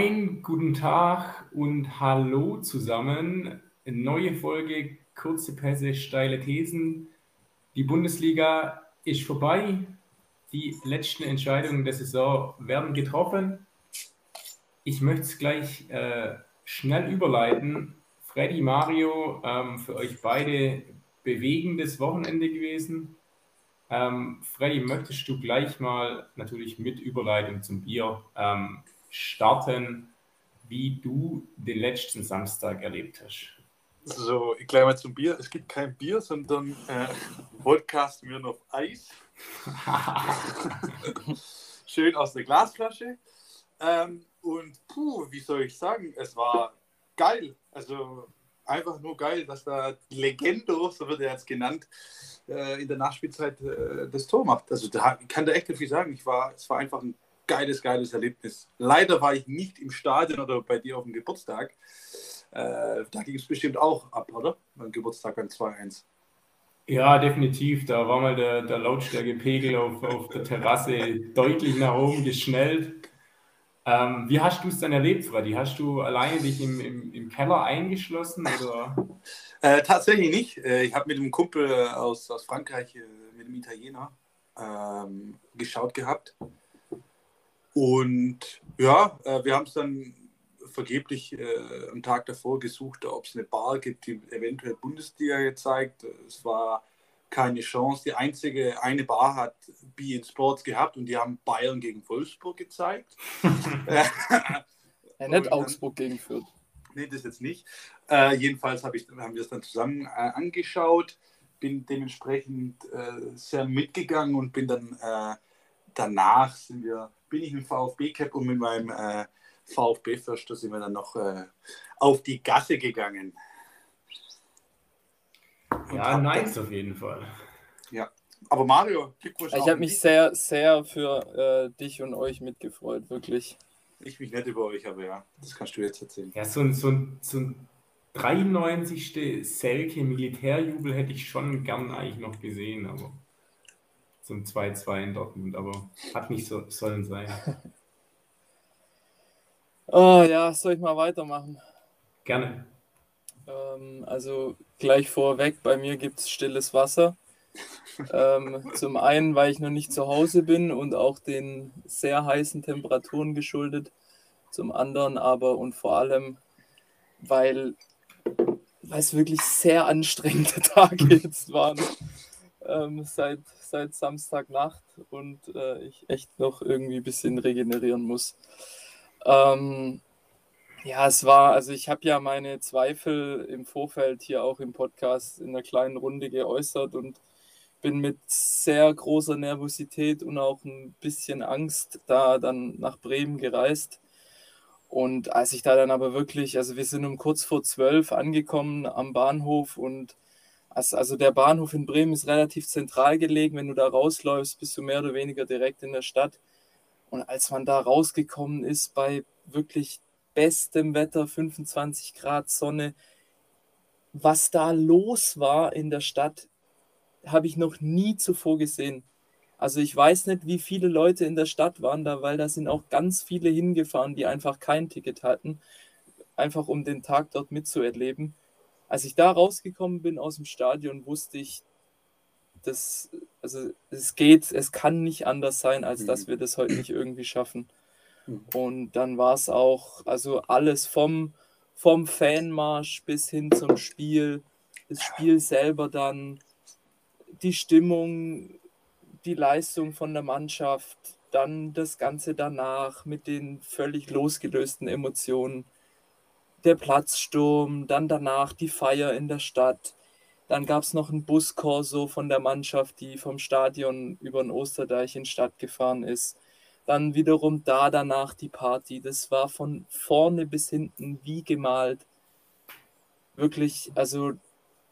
Moin, guten Tag und hallo zusammen. Neue Folge, kurze Pässe, steile Thesen. Die Bundesliga ist vorbei. Die letzten Entscheidungen der Saison werden getroffen. Ich möchte es gleich äh, schnell überleiten. Freddy, Mario, ähm, für euch beide bewegendes Wochenende gewesen. Ähm, Freddy, möchtest du gleich mal natürlich mit Überleitung zum Bier ähm, starten, wie du den letzten Samstag erlebt hast. So, ich gleich mal zum Bier. Es gibt kein Bier, sondern äh, Podcast mir auf Eis. Schön aus der Glasflasche. Ähm, und puh, wie soll ich sagen, es war geil. Also einfach nur geil, dass da Legendo, so wird er jetzt genannt, äh, in der Nachspielzeit äh, das Tor macht. Also da kann da echt nicht viel sagen. Ich war, es war einfach ein geiles, geiles Erlebnis. Leider war ich nicht im Stadion oder bei dir auf dem Geburtstag. Äh, da ging es bestimmt auch ab, oder? Mein Geburtstag beim 2-1. Ja, definitiv. Da war mal der, der Lautstärkepegel auf, auf der Terrasse deutlich nach oben geschnellt. Ähm, wie hast du es dann erlebt, Freddy? Hast du alleine dich im, im, im Keller eingeschlossen? Oder? Äh, tatsächlich nicht. Äh, ich habe mit einem Kumpel aus, aus Frankreich, äh, mit einem Italiener, ähm, geschaut gehabt. Und ja, äh, wir haben es dann vergeblich äh, am Tag davor gesucht, ob es eine Bar gibt, die eventuell Bundesliga gezeigt. Es war keine Chance. Die einzige, eine Bar hat Be in Sports gehabt und die haben Bayern gegen Wolfsburg gezeigt. ja, nicht Augsburg gegen Fürth. Nee, das jetzt nicht. Äh, jedenfalls hab ich, haben wir es dann zusammen äh, angeschaut, bin dementsprechend äh, sehr mitgegangen und bin dann äh, danach sind wir bin ich mit VfB Cap und mit meinem äh, VfB Förster sind wir dann noch äh, auf die Gasse gegangen. Und ja, nice auf jeden Fall. Ja, aber Mario, Glückwunsch. Ich habe mich sehr, sehr für äh, dich und euch mitgefreut, wirklich. Ich mich nicht über euch, aber ja, das kannst du jetzt erzählen. Ja, so ein, so ein, so ein 93. Selke Militärjubel hätte ich schon gern eigentlich noch gesehen, aber zum 2-2 in Dortmund, aber hat nicht so sollen sein. oh ja, soll ich mal weitermachen? Gerne. Ähm, also gleich vorweg, bei mir gibt es stilles Wasser. ähm, zum einen, weil ich noch nicht zu Hause bin und auch den sehr heißen Temperaturen geschuldet. Zum anderen aber und vor allem, weil, weil es wirklich sehr anstrengende Tage jetzt waren. Ähm, seit seit Samstagnacht und äh, ich echt noch irgendwie ein bisschen regenerieren muss. Ähm, ja, es war, also ich habe ja meine Zweifel im Vorfeld hier auch im Podcast in einer kleinen Runde geäußert und bin mit sehr großer Nervosität und auch ein bisschen Angst da dann nach Bremen gereist. Und als ich da dann aber wirklich, also wir sind um kurz vor zwölf angekommen am Bahnhof und also, also der Bahnhof in Bremen ist relativ zentral gelegen. Wenn du da rausläufst, bist du mehr oder weniger direkt in der Stadt. Und als man da rausgekommen ist bei wirklich bestem Wetter, 25 Grad Sonne, was da los war in der Stadt, habe ich noch nie zuvor gesehen. Also ich weiß nicht, wie viele Leute in der Stadt waren da, weil da sind auch ganz viele hingefahren, die einfach kein Ticket hatten, einfach um den Tag dort mitzuerleben als ich da rausgekommen bin aus dem Stadion, wusste ich, dass, also es geht, es kann nicht anders sein, als dass mhm. wir das heute nicht irgendwie schaffen. Mhm. Und dann war es auch, also alles vom, vom Fanmarsch bis hin zum Spiel, das Spiel selber dann, die Stimmung, die Leistung von der Mannschaft, dann das Ganze danach mit den völlig losgelösten Emotionen der Platzsturm, dann danach die Feier in der Stadt. Dann gab es noch ein Buskorso von der Mannschaft, die vom Stadion über den Osterdeich in die Stadt gefahren ist. Dann wiederum da danach die Party. Das war von vorne bis hinten wie gemalt. Wirklich, also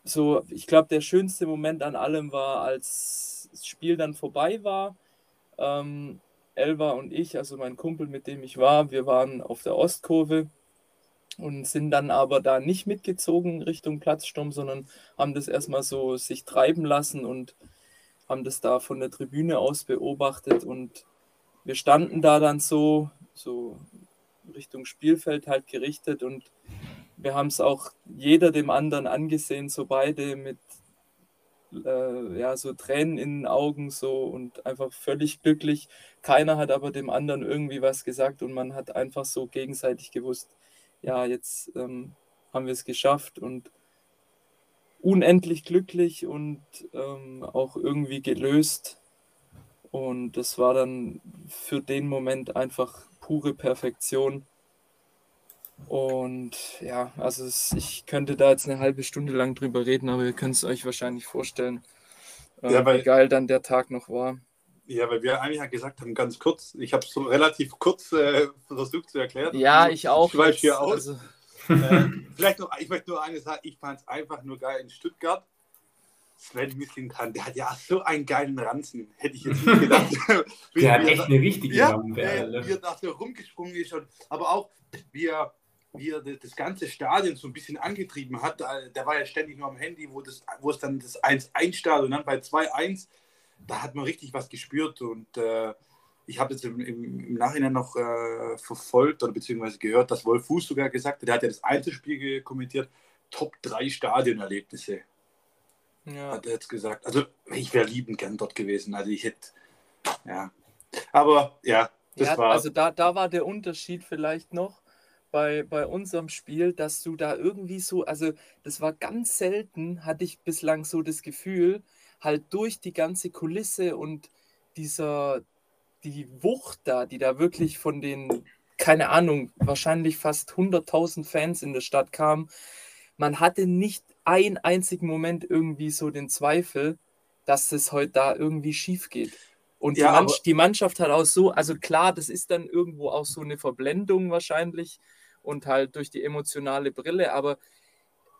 so, ich glaube, der schönste Moment an allem war, als das Spiel dann vorbei war. Ähm, Elva und ich, also mein Kumpel, mit dem ich war, wir waren auf der Ostkurve und sind dann aber da nicht mitgezogen Richtung Platzsturm, sondern haben das erstmal so sich treiben lassen und haben das da von der Tribüne aus beobachtet und wir standen da dann so, so Richtung Spielfeld halt gerichtet und wir haben es auch jeder dem anderen angesehen, so beide mit äh, ja, so Tränen in den Augen so und einfach völlig glücklich. Keiner hat aber dem anderen irgendwie was gesagt und man hat einfach so gegenseitig gewusst, ja, jetzt ähm, haben wir es geschafft und unendlich glücklich und ähm, auch irgendwie gelöst. Und das war dann für den Moment einfach pure Perfektion. Und ja, also es, ich könnte da jetzt eine halbe Stunde lang drüber reden, aber ihr könnt es euch wahrscheinlich vorstellen, äh, ja, weil, wie geil dann der Tag noch war. Ja, weil wir eigentlich ja gesagt haben, ganz kurz, ich habe es so relativ kurz äh, versucht zu erklären. Ja, ich auch. Ich weiß hier aus. Also... Äh, vielleicht noch, ich möchte nur eines sagen, ich fand es einfach nur geil in Stuttgart. Sven Mislintan, der hat ja so einen geilen Ranzen, hätte ich jetzt nicht gedacht. der hat echt eine richtige ja, Rampe. Wie er da so rumgesprungen ist, und, aber auch wie er wie er das ganze Stadion so ein bisschen angetrieben hat. Der war ja ständig nur am Handy, wo, das, wo es dann das 1-1 startet und dann bei 2-1, da hat man richtig was gespürt und äh, ich habe jetzt im, im, im, Nachhinein noch äh, verfolgt oder beziehungsweise gehört, dass Wolf Fuß sogar gesagt hat, der hat ja das Einzelspiel kommentiert, Top 3 Stadionerlebnisse. Ja. Hat er jetzt gesagt. Also ich wäre liebend gern dort gewesen. Also ich hätte, ja. Aber ja, das ja, war. Also da, da war der Unterschied vielleicht noch bei, bei unserem Spiel, dass du da irgendwie so, also das war ganz selten, hatte ich bislang so das Gefühl, halt durch die ganze Kulisse und dieser, die Wucht da, die da wirklich von den, keine Ahnung, wahrscheinlich fast 100.000 Fans in der Stadt kam, man hatte nicht einen einzigen Moment irgendwie so den Zweifel, dass es heute da irgendwie schief geht. Und ja, die, Mann, die, Mannschaft hat auch so, also klar, das ist dann irgendwo auch so eine Verblendung wahrscheinlich und halt durch die emotionale Brille, aber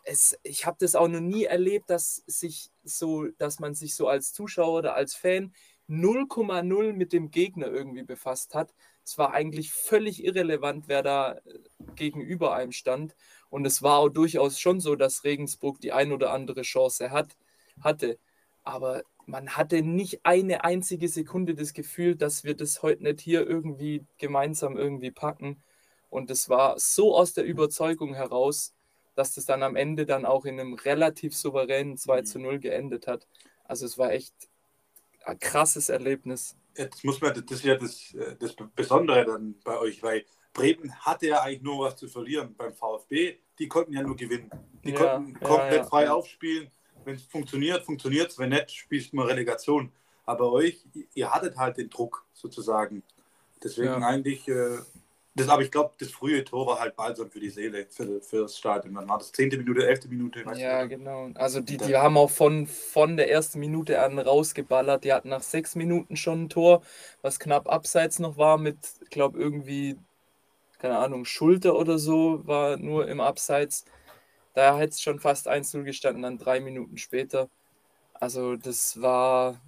es, ich habe das auch noch nie erlebt, dass sich so, dass man sich so als Zuschauer oder als Fan 0,0 mit dem Gegner irgendwie befasst hat. Es war eigentlich völlig irrelevant, wer da äh, gegenüber einem stand. Und es war auch durchaus schon so, dass Regensburg die ein oder andere Chance hat, hatte. Aber man hatte nicht eine einzige Sekunde das Gefühl, dass wir das heute nicht hier irgendwie gemeinsam irgendwie packen. Und es war so aus der Überzeugung heraus, dass das dann am Ende dann auch in einem relativ souveränen 2 zu 0 geendet hat. Also es war echt ein krasses Erlebnis. Jetzt muss man, das ist ja das, das Besondere dann bei euch, weil Bremen hatte ja eigentlich nur was zu verlieren beim VfB. Die konnten ja nur gewinnen. Die ja, konnten komplett ja, ja. frei aufspielen. Wenn es funktioniert, funktioniert es. Wenn nicht, spielst du mal Relegation. Aber euch, ihr hattet halt den Druck sozusagen. Deswegen eigentlich äh, das, aber ich glaube, das frühe Tor war halt balsam für die Seele, für, für das Stadion. Dann war das zehnte Minute, elfte Minute. ja, nicht. genau. Also die, die haben auch von, von der ersten Minute an rausgeballert. Die hatten nach sechs Minuten schon ein Tor, was knapp abseits noch war, mit, ich glaube, irgendwie, keine Ahnung, Schulter oder so, war nur im Abseits. Da hätte es schon fast 1-0 gestanden, dann drei Minuten später. Also das war,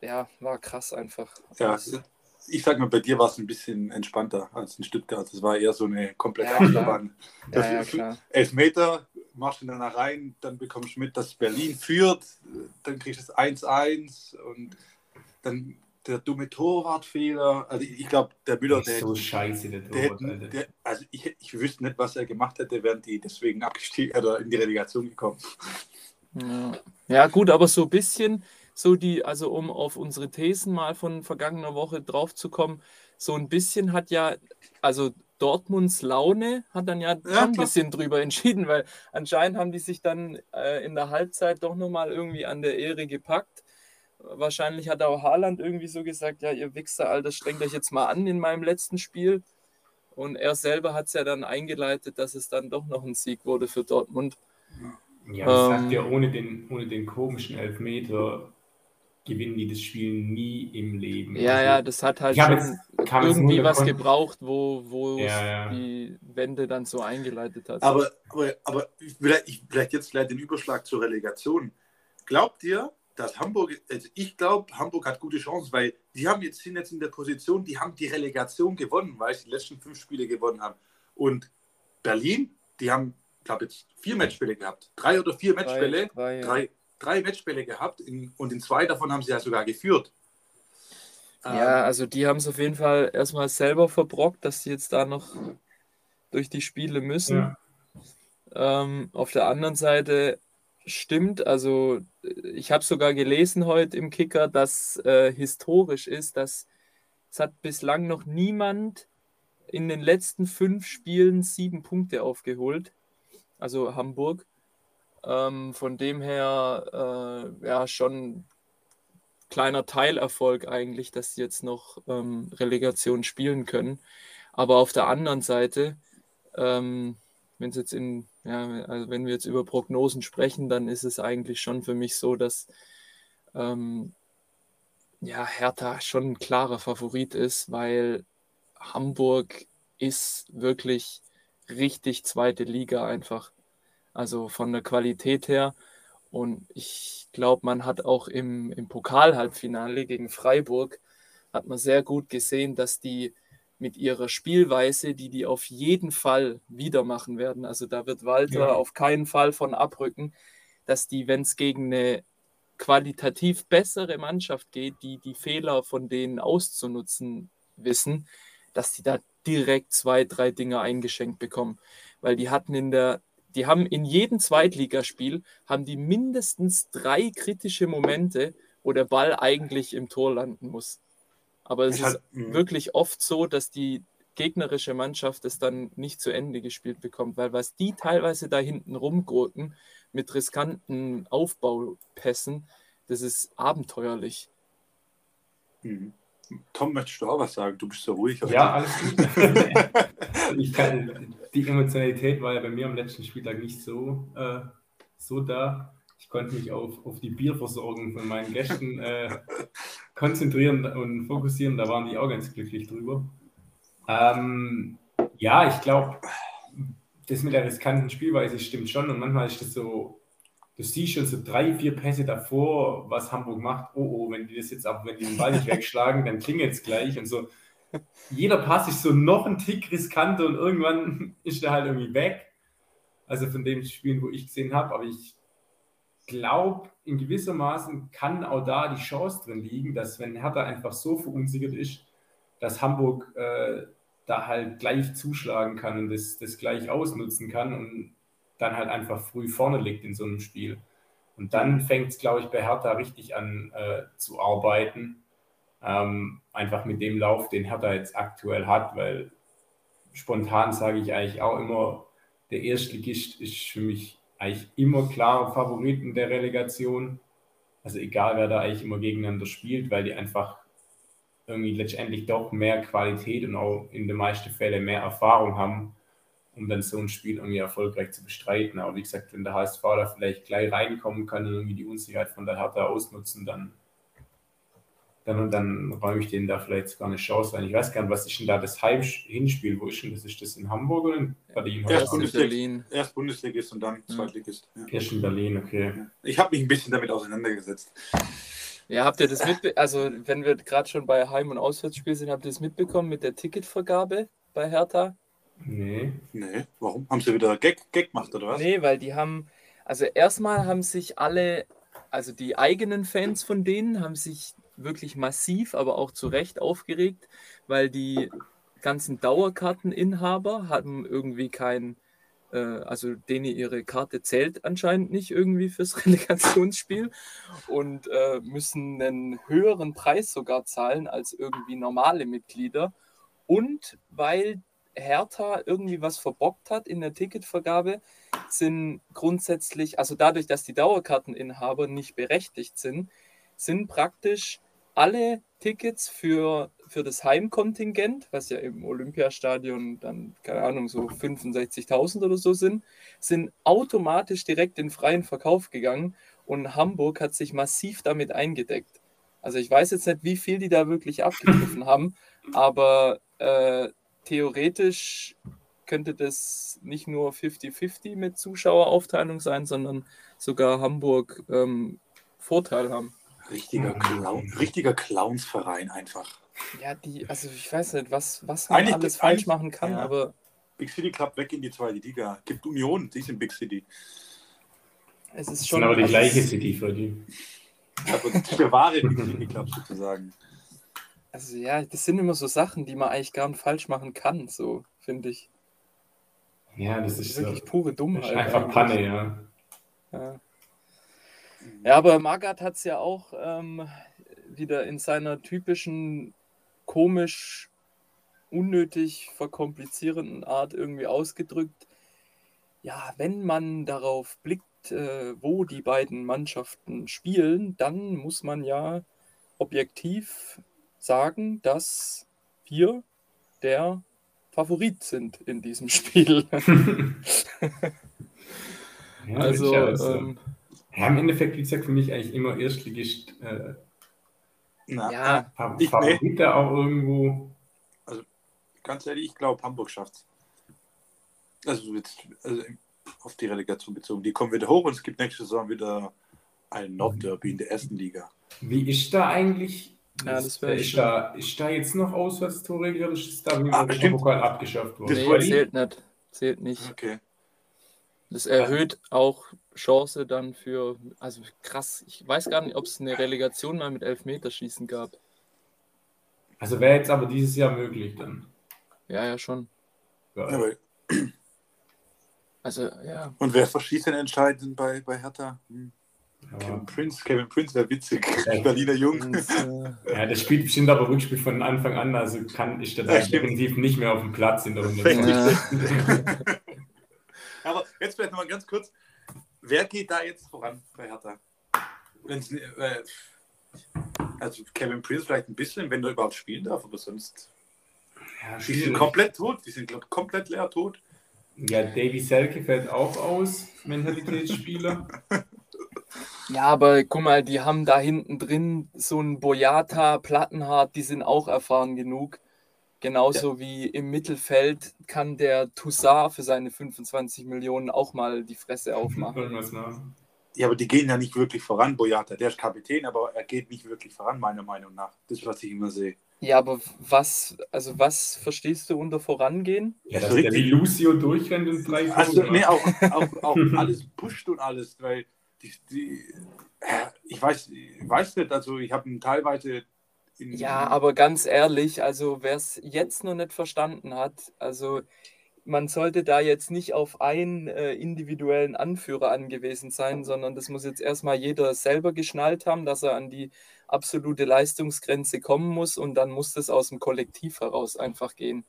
ja, war krass einfach. Ja, also, ich sag mal, bei dir war es ein bisschen entspannter als in Stuttgart. Es war eher so eine komplette ja, Achterbahn. Ja, ja, Elf Meter, machst du danach rein, dann bekommst du mit, dass Berlin führt, dann kriegst du das 1-1 und dann der dumme Torwartfehler. Also ich glaube, der Müller, der, so scheiße, der Torwart, der, der, also ich, ich wüsste nicht, was er gemacht hätte, wären die deswegen abgestiegen oder in die Relegation gekommen. Ja. ja, gut, aber so ein bisschen so die, also um auf unsere Thesen mal von vergangener Woche drauf zu kommen, so ein bisschen hat ja, also Dortmunds Laune hat dann ja, ja ein bisschen drüber entschieden, weil anscheinend haben die sich dann äh, in der Halbzeit doch nochmal irgendwie an der Ehre gepackt. Wahrscheinlich hat auch Haaland irgendwie so gesagt, ja, ihr Wichser, Alter, strengt euch jetzt mal an in meinem letzten Spiel. Und er selber hat es ja dann eingeleitet, dass es dann doch noch ein Sieg wurde für Dortmund. Ja, das ähm, sagt ja ohne den, ohne den komischen Elfmeter gewinnen die das Spiel nie im Leben. Ja, also, ja, das hat halt schon irgendwie was gebraucht, wo, wo ja, ja. die Wende dann so eingeleitet hat. Aber, aber, aber vielleicht, vielleicht jetzt vielleicht den Überschlag zur Relegation. Glaubt ihr, dass Hamburg, also ich glaube, Hamburg hat gute Chancen, weil die haben jetzt, sind jetzt in der Position, die haben die Relegation gewonnen, weil sie die letzten fünf Spiele gewonnen haben. Und Berlin, die haben, glaube jetzt vier Matchspiele gehabt. Drei oder vier Matchspiele. Drei, drei, ja. drei drei Matchbälle gehabt in, und in zwei davon haben sie ja sogar geführt. Ja, also die haben es auf jeden Fall erstmal selber verbrockt, dass sie jetzt da noch durch die Spiele müssen. Ja. Ähm, auf der anderen Seite stimmt, also ich habe sogar gelesen heute im Kicker, dass äh, historisch ist, dass es hat bislang noch niemand in den letzten fünf Spielen sieben Punkte aufgeholt. Also Hamburg. Ähm, von dem her äh, ja schon kleiner Teilerfolg eigentlich, dass sie jetzt noch ähm, Relegation spielen können. Aber auf der anderen Seite, ähm, wenn es jetzt in, ja, also wenn wir jetzt über Prognosen sprechen, dann ist es eigentlich schon für mich so, dass ähm, ja, Hertha schon ein klarer Favorit ist, weil Hamburg ist wirklich richtig zweite Liga einfach. Also von der Qualität her. Und ich glaube, man hat auch im, im Pokal-Halbfinale gegen Freiburg, hat man sehr gut gesehen, dass die mit ihrer Spielweise, die die auf jeden Fall wieder machen werden, also da wird Walter ja. auf keinen Fall von abrücken, dass die, wenn es gegen eine qualitativ bessere Mannschaft geht, die die Fehler von denen auszunutzen wissen, dass die da direkt zwei, drei Dinge eingeschenkt bekommen. Weil die hatten in der, die haben in jedem Zweitligaspiel, haben die mindestens drei kritische Momente, wo der Ball eigentlich im Tor landen muss. Aber es ich ist halt, wirklich oft so, dass die gegnerische Mannschaft es dann nicht zu Ende gespielt bekommt, weil was die teilweise da hinten rumgurken mit riskanten Aufbaupässen, das ist abenteuerlich. Mhm. Tom, möchtest du auch was sagen? Du bist so ruhig. Heute. Ja, alles gut. ich kann, die Emotionalität war ja bei mir am letzten Spieltag nicht so, äh, so da. Ich konnte mich auf, auf die Bierversorgung von meinen Gästen äh, konzentrieren und fokussieren. Da waren die auch ganz glücklich drüber. Ähm, ja, ich glaube, das mit der riskanten Spielweise stimmt schon. Und manchmal ist das so du siehst schon so drei, vier Pässe davor, was Hamburg macht. Oh, oh, wenn die das jetzt ab, wenn die den Ball nicht wegschlagen, dann klingelt es gleich. Und so, jeder Pass ist so noch ein Tick riskanter und irgendwann ist der halt irgendwie weg. Also von dem Spielen, wo ich gesehen habe. Aber ich glaube, in gewisser Maßen kann auch da die Chance drin liegen, dass wenn Hertha einfach so verunsichert ist, dass Hamburg äh, da halt gleich zuschlagen kann und das, das gleich ausnutzen kann und dann halt einfach früh vorne liegt in so einem Spiel. Und dann fängt es, glaube ich, bei Hertha richtig an äh, zu arbeiten. Ähm, einfach mit dem Lauf, den Hertha jetzt aktuell hat, weil spontan sage ich eigentlich auch immer, der Erstligist ist für mich eigentlich immer klare Favoriten der Relegation. Also egal, wer da eigentlich immer gegeneinander spielt, weil die einfach irgendwie letztendlich doch mehr Qualität und auch in den meisten Fällen mehr Erfahrung haben um dann so ein Spiel irgendwie erfolgreich zu bestreiten. Aber wie gesagt, wenn der HSV da vielleicht gleich reinkommen kann und irgendwie die Unsicherheit von der Hertha ausnutzen, dann, dann, dann räume ich denen da vielleicht sogar eine Chance ein. Ich weiß gar nicht, was ist denn da das Heim-Hinspiel? Wo ist denn das? Ist das in Hamburg oder in Berlin? Erst Bundesliga, erst Bundesligist und dann Zweitligist. Ja. Erst in Berlin, okay. Ich habe mich ein bisschen damit auseinandergesetzt. Ja, habt ihr das mitbekommen? Also, wenn wir gerade schon bei Heim- und Auswärtsspiel sind, habt ihr das mitbekommen mit der Ticketvergabe bei Hertha? Nee. Nee, warum? Haben sie wieder Gag, Gag gemacht oder was? Nee, weil die haben, also erstmal haben sich alle, also die eigenen Fans von denen haben sich wirklich massiv, aber auch zu Recht aufgeregt, weil die ganzen Dauerkarteninhaber haben irgendwie kein, äh, also denen ihre Karte zählt anscheinend nicht irgendwie fürs Relegationsspiel und äh, müssen einen höheren Preis sogar zahlen als irgendwie normale Mitglieder. Und weil Hertha irgendwie was verbockt hat in der Ticketvergabe, sind grundsätzlich, also dadurch, dass die Dauerkarteninhaber nicht berechtigt sind, sind praktisch alle Tickets für, für das Heimkontingent, was ja im Olympiastadion dann, keine Ahnung, so 65.000 oder so sind, sind automatisch direkt in freien Verkauf gegangen und Hamburg hat sich massiv damit eingedeckt. Also ich weiß jetzt nicht, wie viel die da wirklich abgegriffen haben, aber äh, theoretisch könnte das nicht nur 50-50 mit Zuschaueraufteilung sein, sondern sogar Hamburg ähm, Vorteil haben. Richtiger, Clown, richtiger Clownsverein einfach. Ja, die, also ich weiß nicht, was, was man eigentlich, alles falsch machen kann, ja. aber. Big City Club weg in die zweite Liga. Gibt Union, die sind Big City. Es ist schon. Das sind aber die gleiche City für die. Aber der wahre Big City Club sozusagen. Also ja, das sind immer so Sachen, die man eigentlich gar nicht falsch machen kann, so finde ich. Ja, das Das ist ist wirklich so. pure Dummheit. ist einfach. Panne, ja. Ja. Ja, aber Magath hat es ja auch ähm, wieder in seiner typischen komisch, unnötig verkomplizierenden Art irgendwie ausgedrückt. Ja, wenn man darauf blickt, äh, wo die beiden Mannschaften spielen, dann muss man ja objektiv sagen, dass wir der Favorit sind in diesem Spiel. also, ähm, ja, im Endeffekt, wie gesagt, für mich eigentlich immer Erstligist äh, Na, ja, Fa- Ich- Favorit da auch irgendwo. Ganz ehrlich, ich glaube, Hamburg schafft's. Also, jetzt, also auf die Relegation bezogen. Die kommen wieder hoch und es gibt nächste Saison wieder ein Nordderby in der ersten Liga. Wie ist da eigentlich? Ja, das wär ist, da, ist da jetzt noch Auswärtstorregel oder ist da wie Ah. Pokal abgeschafft worden? Das nee, zählt nicht. Zählt nicht. Okay. Das erhöht auch Chance dann für, also krass, ich weiß gar nicht, ob es eine Relegation mal mit Elfmeterschießen gab. Also wäre jetzt aber dieses Jahr möglich dann. Ja, ja, schon. Ja. Also, ja. und wer verschießt denn entscheidend bei, bei Hertha? Hm. Ja. Kevin Prince. Kevin Prince wäre witzig. Ja. Berliner Jung. Ja, das spielt bestimmt aber Rückspiel von Anfang an, also kann ich da Ja, definitiv nicht mehr auf dem Platz in der Runde. Ja. Aber jetzt vielleicht nochmal ganz kurz. Wer geht da jetzt voran bei Hertha? Wenn's, äh, also Kevin Prince vielleicht ein bisschen, wenn er überhaupt spielen darf, aber sonst. Ja, Die sind komplett tot. Die sind glaub, komplett leer tot. ja, Davy Selke fällt auch aus, Mentalitätsspieler. ja, aber guck mal, die haben da hinten drin so einen Boyata, Plattenhardt, die sind auch erfahren genug. Genauso wie im Mittelfeld kann der Toussaint für seine 25 Millionen auch mal die Fresse aufmachen. Nach. Ja, aber die gehen ja nicht wirklich voran, Boyata. Der ist Kapitän, aber er geht nicht wirklich voran, meiner Meinung nach. Das ist, was ich immer sehe. Ja, aber was, also was verstehst du unter vorangehen? Ja, Das dass ist der wie Lucio durchrennt und drei Also, nee, auch, auch, auch alles pusht und alles, weil die, die äh, ich weiß, ich weiß nicht, also ich habe ihn teilweise in, Ja, aber ganz ehrlich, also wer es jetzt noch nicht verstanden hat, also man sollte da jetzt nicht auf einen äh, individuellen Anführer angewiesen sein, sondern das muss jetzt erstmal jeder selber geschnallt haben, dass er an die absolute Leistungsgrenze kommen muss und dann muss das aus dem Kollektiv heraus einfach gehen.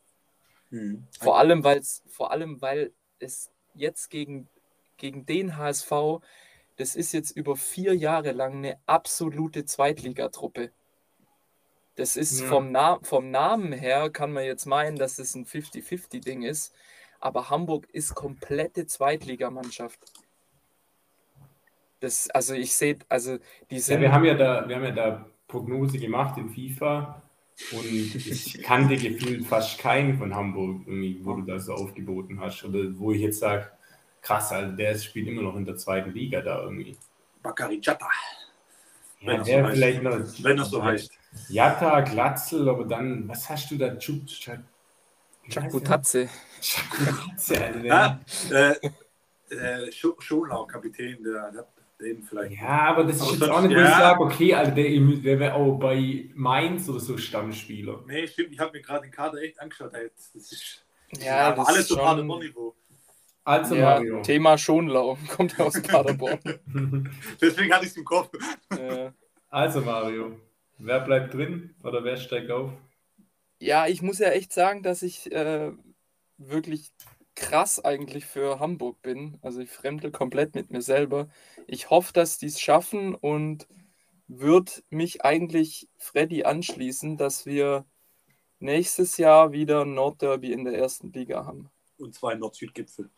Hm. Vor allem, weil's, vor allem, weil es jetzt gegen, gegen den HSV, das ist jetzt über vier Jahre lang eine absolute Zweitligatruppe. Das ist Ja. vom, Na vom Namen her, kann man jetzt meinen, dass es ein 50-50-Ding ist. Aber Hamburg ist komplette Zweitligamannschaft. Das, also ich sehe, also die Ja, wir haben ja da, wir haben ja da Prognose gemacht in FIFA und ich kannte gefühlt fast keinen von Hamburg, irgendwie, wo du das so aufgeboten hast. Oder wo ich jetzt sage, krass, also der spielt immer noch in der zweiten Liga da irgendwie. Bakari Jatta, Ja, Wenn er so vielleicht noch. wenn das so heißt. Jatta, Glatzel, aber dann, was hast du da? Chuk, Chuk, Chakutatze. Chakutze, also der- Ah, äh, äh, Scho- Scholau, Kapitän, der, der den vielleicht. Ja, aber das ist Aber jetzt sonst- auch nicht, wo ich ja. sage, okay, also der, der wäre auch bei Mainz oder so Stammspieler. Nee, stimmt, ich habe mir gerade den Kader echt angeschaut. Das ist Ja, das alles ist so schon- Paderborn-Niveau. Also Ja, Mario. Thema Schonlau, kommt ja aus Paderborn. Deswegen hatte ich es im Kopf. äh, Also Mario, wer bleibt drin oder wer steigt auf? Ja, ich muss ja echt sagen, dass ich äh, wirklich krass eigentlich für Hamburg bin. Also ich fremdel komplett mit mir selber. Ich hoffe, dass die es schaffen und würde mich eigentlich Freddy anschließen, dass wir nächstes Jahr wieder ein Nordderby in der ersten Liga haben. Und zwar im Nord-Süd-Gipfel.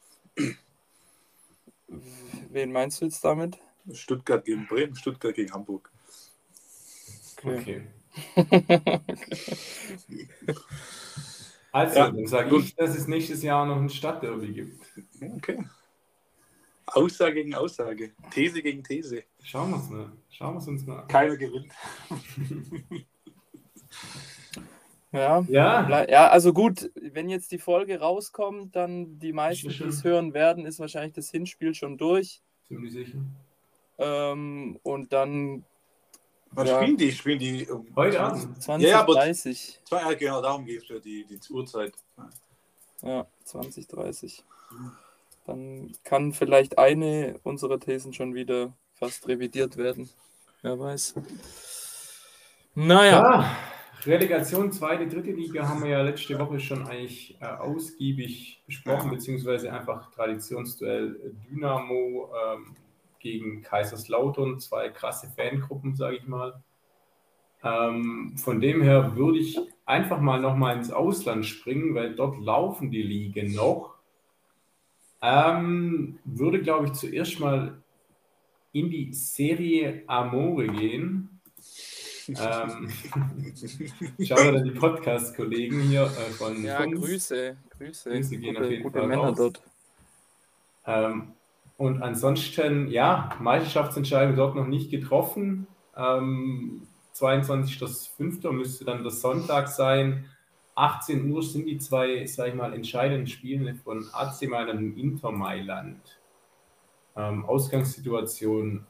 Wen meinst du jetzt damit? Stuttgart gegen Bremen, Stuttgart gegen Hamburg. Okay. Also, Ja. dann sage ich, dass es nächstes Jahr noch ein Stadtderby gibt. Okay. Aussage gegen Aussage. These gegen These. Schauen wir es mal. Schauen wir es uns mal an. Keiner gewinnt. Ja. Ja, Ja, also gut, wenn jetzt die Folge rauskommt, dann die meisten, Ist die ja es hören werden, ist wahrscheinlich das Hinspiel schon durch. ziemlich sicher. Ähm, und dann Was Ja. spielen die? Spielen die um Heute Abend. 20, Ja, aber- 30. Zwei, ja, genau, darum geht es für die, die Uhrzeit. Ja, 20, 30. Dann kann vielleicht eine unserer Thesen schon wieder fast revidiert werden. Wer weiß. Naja, Ja, Relegation, zweite, dritte Liga haben wir ja letzte Woche schon eigentlich äh, ausgiebig besprochen, beziehungsweise einfach Traditionsduell Dynamo ähm, gegen Kaiserslautern, zwei krasse Fangruppen, sage ich mal. Ähm, von dem her würde ich einfach mal nochmal ins Ausland springen, weil dort laufen die Ligen noch. Ähm, würde, glaube ich, zuerst mal in die Serie Amore gehen. Ähm, Schauen wir die Podcast-Kollegen hier äh, von ja, uns. Grüße. Grüße. Grüße gehen auf gute jeden gute Fall Männer raus. dort. Ähm, und ansonsten, ja, Meisterschaftsentscheidung dort noch nicht getroffen. Ähm, 22.05. müsste dann der Sonntag sein. 18 Uhr sind die zwei, sag ich mal, entscheidenden Spiele von AC Mailand und Inter Mailand. Ähm, Ausgangssituation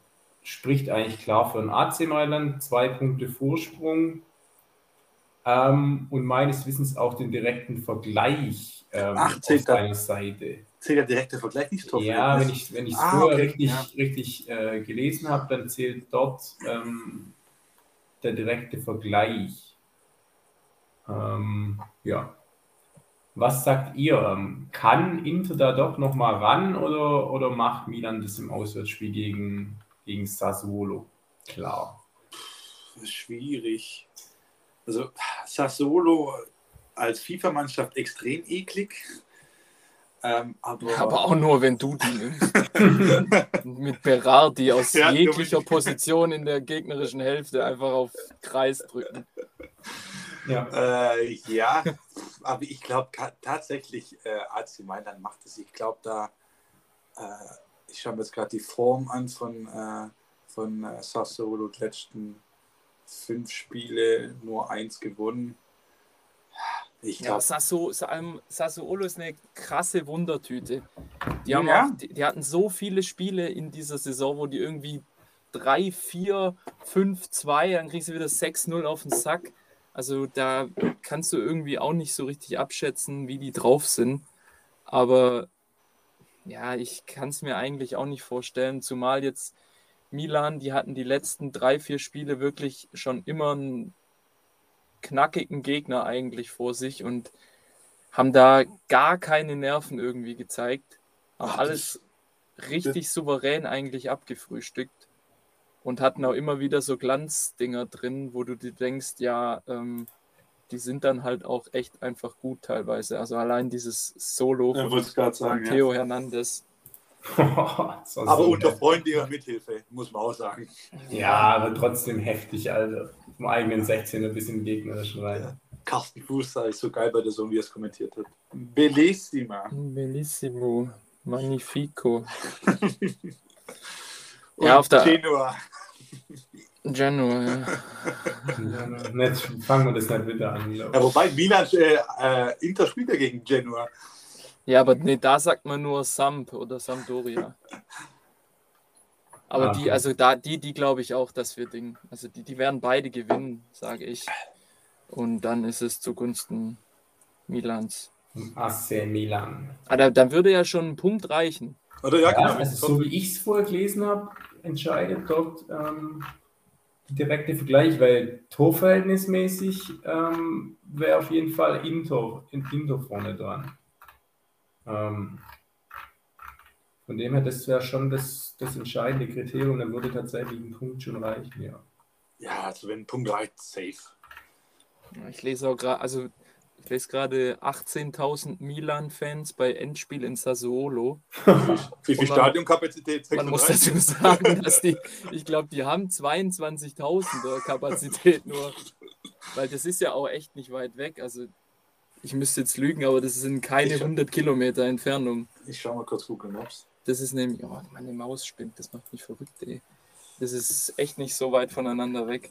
spricht eigentlich klar für ein AC Mailand, zwei Punkte Vorsprung. Ähm, und meines Wissens auch den direkten Vergleich ähm, 18. auf seiner Seite. Zählt der direkte Vergleich nicht drauf? Ja, wenn ich wenn ich es Ah, früher okay, richtig, ja. richtig äh, gelesen habe, dann zählt dort ähm, der direkte Vergleich. Ähm, ja. Was sagt ihr? Ähm, Kann Inter da doch nochmal ran oder, oder macht Milan das im Auswärtsspiel gegen, gegen Sassuolo? Klar. Schwierig. Also Sassuolo als FIFA-Mannschaft extrem eklig. Ähm, aber, Aber auch nur, wenn du die nimmst. Mit Berardi aus Ja, jeglicher Dominik. Position in der gegnerischen Hälfte einfach auf Kreis drücken. Ja. Äh, ja, aber ich glaube tatsächlich, äh, AC Mailand macht es. Ich glaube, da, äh, ich schaue mir jetzt gerade die Form an von, äh, von äh, Sassuolo, die letzten fünf Spiele, nur eins gewonnen. Ich Ja, glaube, Sasso, Sa- ähm, Sassuolo ist eine krasse Wundertüte. Die, haben Ja. auch, die, die hatten so viele Spiele in dieser Saison, wo die irgendwie 3, 4, 5, 2, dann kriegst du wieder 6-0 auf den Sack. Also da kannst du irgendwie auch nicht so richtig abschätzen, wie die drauf sind. Aber ja, ich kann es mir eigentlich auch nicht vorstellen, zumal jetzt Milan, die hatten die letzten drei, vier Spiele wirklich schon immer einen knackigen Gegner eigentlich vor sich und haben da gar keine Nerven irgendwie gezeigt. Ach, alles richtig souverän eigentlich abgefrühstückt und hatten auch immer wieder so Glanzdinger drin, wo du dir denkst, ja, ähm, die sind dann halt auch echt einfach gut teilweise. Also allein dieses Solo ich von gerade sagen. Ja. Theo Hernandez. Das war Aber so unter freundlicher Mithilfe, muss man auch sagen. Ja, aber trotzdem heftig, Alter. Vom eigenen 16er bis in den gegnerischen rein. Carsten Fuß sah ich so geil bei der Sohn, wie er es kommentiert hat. Bellissima. Bellissimo, magnifico. Ja, auf der- Genua. Genoa, ja. Nicht, fangen wir das nicht wieder an. Ja, wobei Milan, äh, äh, Inter spielt ja gegen Genua. Ja, aber nee, da sagt man nur Samp oder Sampdoria. Aber Ah, die, okay. also da, die, die glaube ich auch, dass wir Ding. Also die, die werden beide gewinnen, sage ich. Und dann ist es zugunsten Milans. AC Milan. Ah, da, dann würde ja schon ein Punkt reichen. Oder ja, Ja, genau. also so wie ich es vorher gelesen habe, entscheidet dort ähm, direkte Vergleich, weil torverhältnismäßig ähm, wäre auf jeden Fall Inter, in Inter vorne dran. Ähm, von dem her, das wäre schon das, das entscheidende Kriterium, dann würde tatsächlich ein Punkt schon reichen, ja. ja, also wenn ein Punkt reicht, safe. Ich lese auch gerade, also ich lese gerade 18.000 Milan-Fans bei Endspiel in Sassuolo. Wie viel Stadionkapazität? Man muss 36? dazu sagen, dass die, ich glaube, die haben 22.000er Kapazität nur, weil das ist ja auch echt nicht weit weg. Also ich müsste jetzt lügen, aber das sind keine Ich- 100 Kilometer Entfernung. Ich schau mal kurz Google Maps. Das ist nämlich, oh, meine Maus spinnt, das macht mich verrückt, ey. Das ist echt nicht so weit voneinander weg.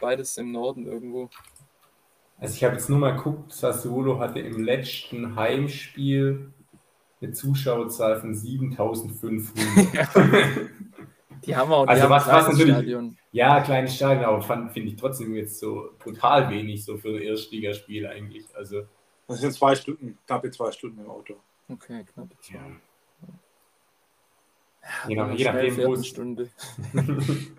Beides im Norden irgendwo. Also ich habe jetzt nur mal geguckt, Sassuolo hatte im letzten Heimspiel eine Zuschauerzahl von 7500. Die haben auch die Also haben was- ein was kleines natürlich- Stadion. Ja, kleines Stadion, aber finde ich trotzdem jetzt so brutal wenig so für ein Erstligaspiel eigentlich. Also, Das sind zwei Stunden, knappe zwei Stunden im Auto. Okay, knapp. ja. Ja, Je nach- je nachdem, wo es- Stunde.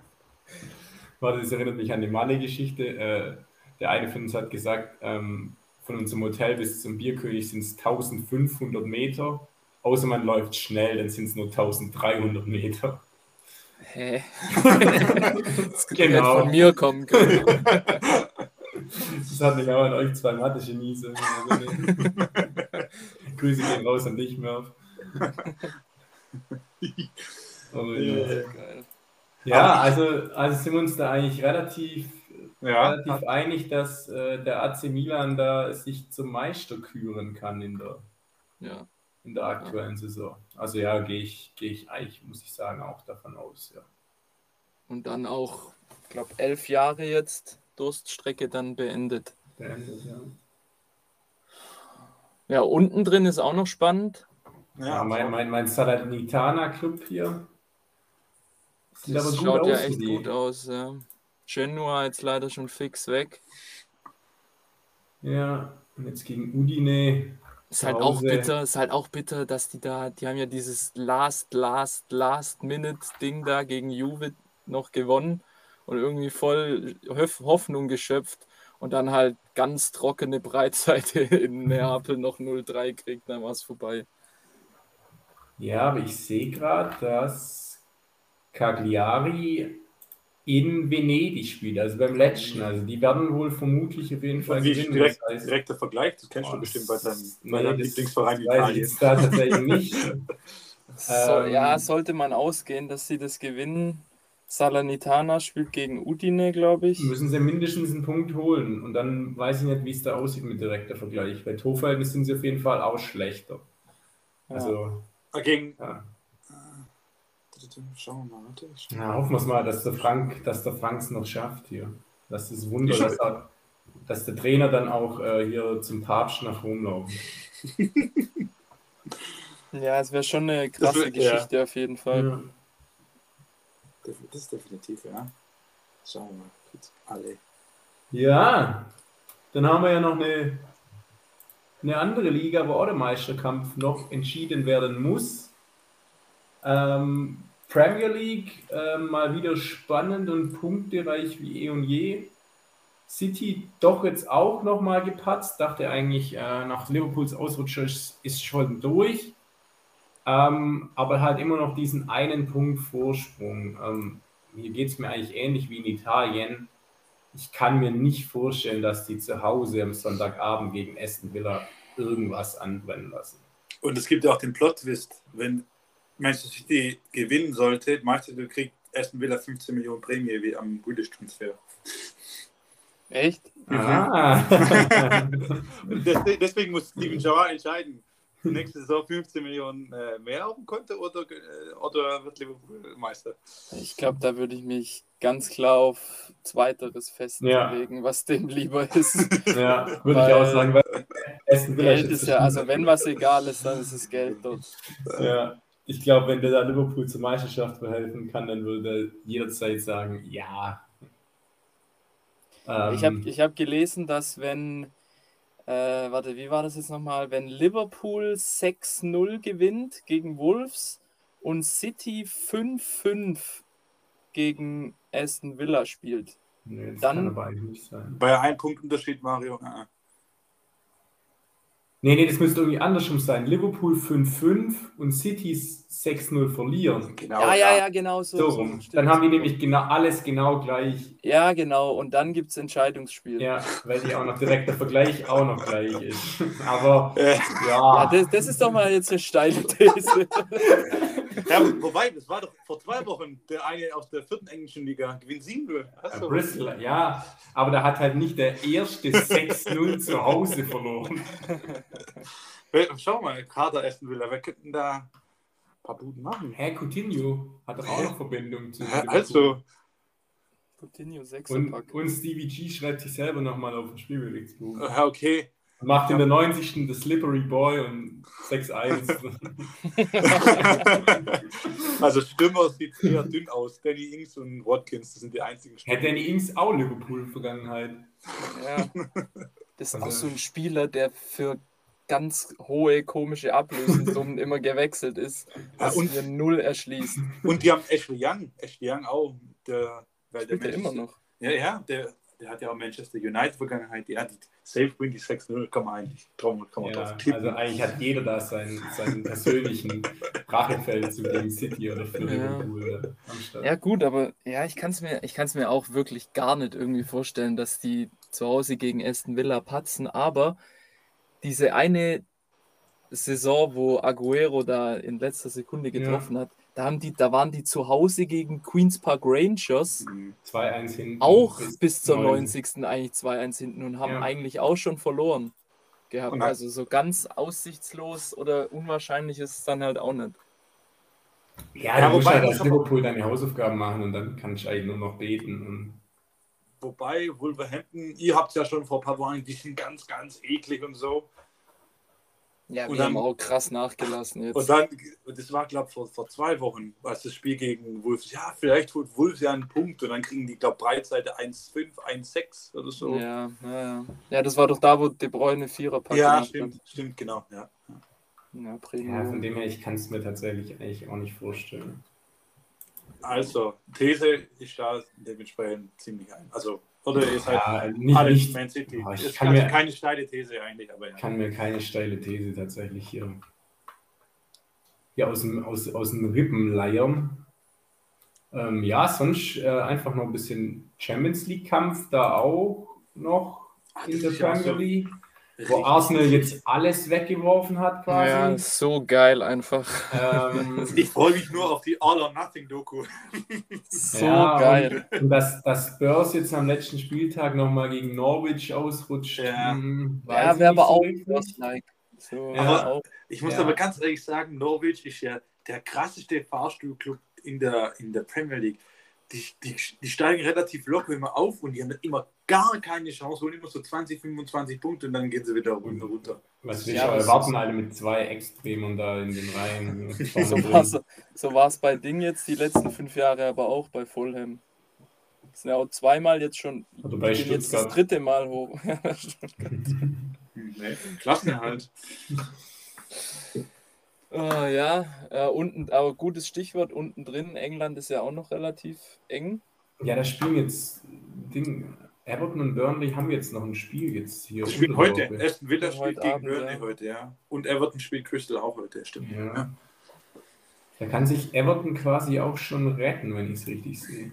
Warte, das erinnert mich an die Malle-Geschichte. Äh, der eine von uns hat gesagt, ähm, von unserem Hotel bis zum Bierkönig sind es 1500 Meter. Außer man läuft schnell, dann sind es nur 1300 Meter. Hä? das könnte Genau. von mir kommen können. Das hat mich auch an euch zwei Mathe-Genies. Grüße gehen raus an dich, Murph. Aber, ja. Ja, also, also sind wir uns da eigentlich relativ, Ja, relativ einig, dass äh, der AC Milan da sich zum Meister küren kann in der, Ja. in der aktuellen Saison. Also ja, gehe ich, gehe ich eigentlich, muss ich sagen, auch davon aus. Ja. Und dann auch, ich glaube, elf Jahre jetzt Durststrecke dann beendet. Beendet, ja. Ja, unten drin ist auch noch spannend. Ja, mein, mein, mein Salernitana-Club hier. Sieht Das aber gut schaut aus ja echt die. gut aus. Ja. Genua jetzt leider schon fix weg. Ja, und jetzt gegen Udine. Ist halt auch bitter, ist halt auch bitter, dass die da, die haben ja dieses Last, Last, Last Minute Ding da gegen Juve noch gewonnen und irgendwie voll Hoff- Hoffnung geschöpft und dann halt ganz trockene Breitseite in Neapel noch 0-3 kriegt, dann war es vorbei. Ja, aber ich sehe gerade, dass Cagliari in Venedig spielt, also beim letzten. Also die werden wohl vermutlich auf jeden Fall Wie ist gewinnen. direkt, Das heißt- direkter Vergleich, das kennst Oh, du bestimmt das- bei deinem, nee, bei deinem das Lieblingsverein in weiß ich Italien. da tatsächlich nicht. So, Ähm, ja, sollte man ausgehen, dass sie das gewinnen. Salernitana spielt gegen Udine, glaube ich. Müssen sie mindestens einen Punkt holen. Und dann weiß ich nicht, wie es da aussieht mit direkter Vergleich. Bei Torverhältnis sind sie auf jeden Fall auch schlechter. Also, Ah, Gegen. ja. Schauen wir mal, warte. ich Ja, hoffen wir es mal, dass der Frank, dass der Frank es noch schafft hier. Das ist Wunder, Ich dass, er, dass der Trainer dann auch äh, hier zum Papst nach Rom laufen. Ja, es wäre schon eine krasse wird- ja. Geschichte auf jeden Fall. Ja. Das ist definitiv, ja. Schauen wir mal. Alle. ja, dann haben wir ja noch eine, eine andere Liga, wo auch der Meisterkampf noch entschieden werden muss. Ähm, Premier League ähm, mal wieder spannend und punktereich wie eh und je. City doch jetzt auch nochmal gepatzt, dachte eigentlich äh, nach Liverpools Ausrutscher ist, ist schon durch. Ähm, aber halt immer noch diesen einen Punkt Vorsprung. Ähm, hier geht es mir eigentlich ähnlich wie in Italien. Ich kann mir nicht vorstellen, dass die zu Hause am Sonntagabend gegen Aston Villa irgendwas anbrennen lassen. Und es gibt ja auch den Plot-Twist, wenn Manchester City gewinnen sollte, Meister kriegt Aston Villa 15 Millionen Prämie wie am British-Transfer. Echt? Ah. Deswegen muss Steven Gerrard entscheiden. Nächste Saison 15 Millionen äh, mehr auf dem Konto oder, äh, oder wird Liverpool Meister? Ich glaube, da würde ich mich ganz klar auf Zweiteres festlegen, was dem lieber ist. ja, würde ich auch sagen, weil Geld ist ja, also wenn was egal ist, dann ist es Geld dort. Ja, ich glaube, wenn der da Liverpool zur Meisterschaft verhelfen kann, dann würde er jederzeit sagen, ja. Ähm, Ich habe ich hab gelesen, dass wenn, äh, warte, wie war das jetzt nochmal? Wenn Liverpool 6-0 gewinnt gegen Wolves und City 5-5 gegen Aston Villa spielt. nee, das dann- kann aber eigentlich nicht sein. Bei einem Punkt Unterschied, Mario. Ah, Nee, nee, das müsste irgendwie andersrum sein. Liverpool 5-5 und City 6-0 verlieren. Genau. ja, ja, ja, genau so. So rum. stimmt. Dann haben die nämlich genau alles genau gleich. Ja, genau. Und dann gibt es Entscheidungsspiel. Ja, weil die auch noch direkt der Vergleich auch noch gleich ist. Aber Ja, ja, das, das ist doch mal jetzt eine steile These. ja, wobei, das war doch vor zwei Wochen der eine aus der vierten englischen Liga. Gewinnt 7-0. Hast äh, Bristol, ja, aber da hat halt nicht der erste 6-0 zu Hause verloren. Schau mal, Kader Aston Villa, wer könnten da ein paar Buden machen? Hä, Coutinho hat doch auch noch Verbindung zu Ja. Also, Coutinho Und, Sechserpack. und Stevie G schreibt sich selber nochmal auf dem Spielberichtsbuch. ja, okay. Macht in der 90. The Slippery Boy und 6-1. also Stürmer sieht eher dünn aus. Danny Ings und Watkins, das sind die einzigen Stürmer. Hätte Danny Ings auch Liverpool-Vergangenheit. Ja. Das ist also, auch so ein Spieler, der für ganz hohe komische Ablösensummen immer gewechselt ist, was ja, und, mir null erschließt. Und die haben Ashley Young, Ashley Young auch, der, weil Spielt der immer noch. Ja, ja, der, der hat ja auch Manchester United Vergangenheit, die hat Safe Win die 6-0, kann man eigentlich drauf, kann man ja, drauf tippen. Also eigentlich hat jeder da seinen, seinen persönlichen Rachefeld zu gegen City oder für Liverpool. Ja. ja gut, aber ja, ich kann es mir, mir auch wirklich gar nicht irgendwie vorstellen, dass die zu Hause gegen Aston Villa patzen, aber diese eine Saison, wo Aguero da in letzter Sekunde getroffen ja. hat, da, haben die, da waren die zu Hause gegen Queen's Park Rangers 2-1 hinten. Auch bis, bis zur 90. eigentlich 2-1 hinten und haben ja. eigentlich auch schon verloren gehabt. also so ganz aussichtslos oder unwahrscheinlich ist es dann halt auch nicht. Ja, ja musst halt als Liverpool deine Hausaufgaben machen und dann kannst du eigentlich nur noch beten. Und Wobei Wolverhampton, ihr habt es ja schon vor ein paar Wochen, die sind ganz, ganz eklig und so. Ja, wir und dann, haben auch krass nachgelassen jetzt. Und dann, das war, glaube ich, vor, vor zwei Wochen, als das Spiel gegen Wolves, ja, vielleicht holt Wolves ja einen Punkt und dann kriegen die, glaube ich, Breitseite 1,5, 1,6 oder so. Ja, ja, ja. das war doch da, wo De Bruyne Vierer packt. Ja, stimmt, hat. stimmt, genau, ja. Ja, ja, von dem her, ich kann es mir tatsächlich eigentlich auch nicht vorstellen. Also, These ist da dementsprechend ziemlich ein. Also, oder ist halt ja, nicht, alles nicht, Man City. Oh, ich kann mir, keine steile These eigentlich, aber ja. kann mir keine steile These tatsächlich hier, hier aus, dem, aus, aus den Rippen leiern. Ähm, ja, sonst äh, einfach noch ein bisschen Champions League-Kampf da auch noch Ach, in der Premier League. So wo Arsenal jetzt alles weggeworfen hat quasi. Ja, so geil einfach. Ähm, ich freue mich nur auf die All or Nothing Doku. so ja, geil. Und, und dass, dass Spurs jetzt am letzten Spieltag nochmal gegen Norwich ausrutscht. Ja, hm, ja wäre aber auch like. so, aber auch. Ich muss ja. aber ganz ehrlich sagen, Norwich ist ja der krasseste Fahrstuhlclub in der, in der Premier League die, die, die steigen relativ locker immer auf und die haben immer gar keine Chance, holen immer so 20, 25 Punkte und dann gehen sie wieder runter. Was wir ja, erwarten alle mit zwei Extremen da in den Reihen. so war es so war's bei Ding jetzt die letzten fünf Jahre, aber auch bei Fulham. Das sind ja auch zweimal jetzt schon. Also bei jetzt das dritte Mal hoch. nee, Klassenerhalt. Uh, ja, äh, unten, aber gutes Stichwort, unten drin, England ist ja auch noch relativ eng. Ja, das spielen jetzt Ding. Everton und Burnley haben jetzt noch ein Spiel jetzt hier. Das spielt heute. Aston Villa spielt heute gegen Abend, Burnley ja. heute, ja. Und Everton spielt Crystal auch heute, stimmt. Ja. ja. Da kann sich Everton quasi auch schon retten, wenn ich es richtig sehe.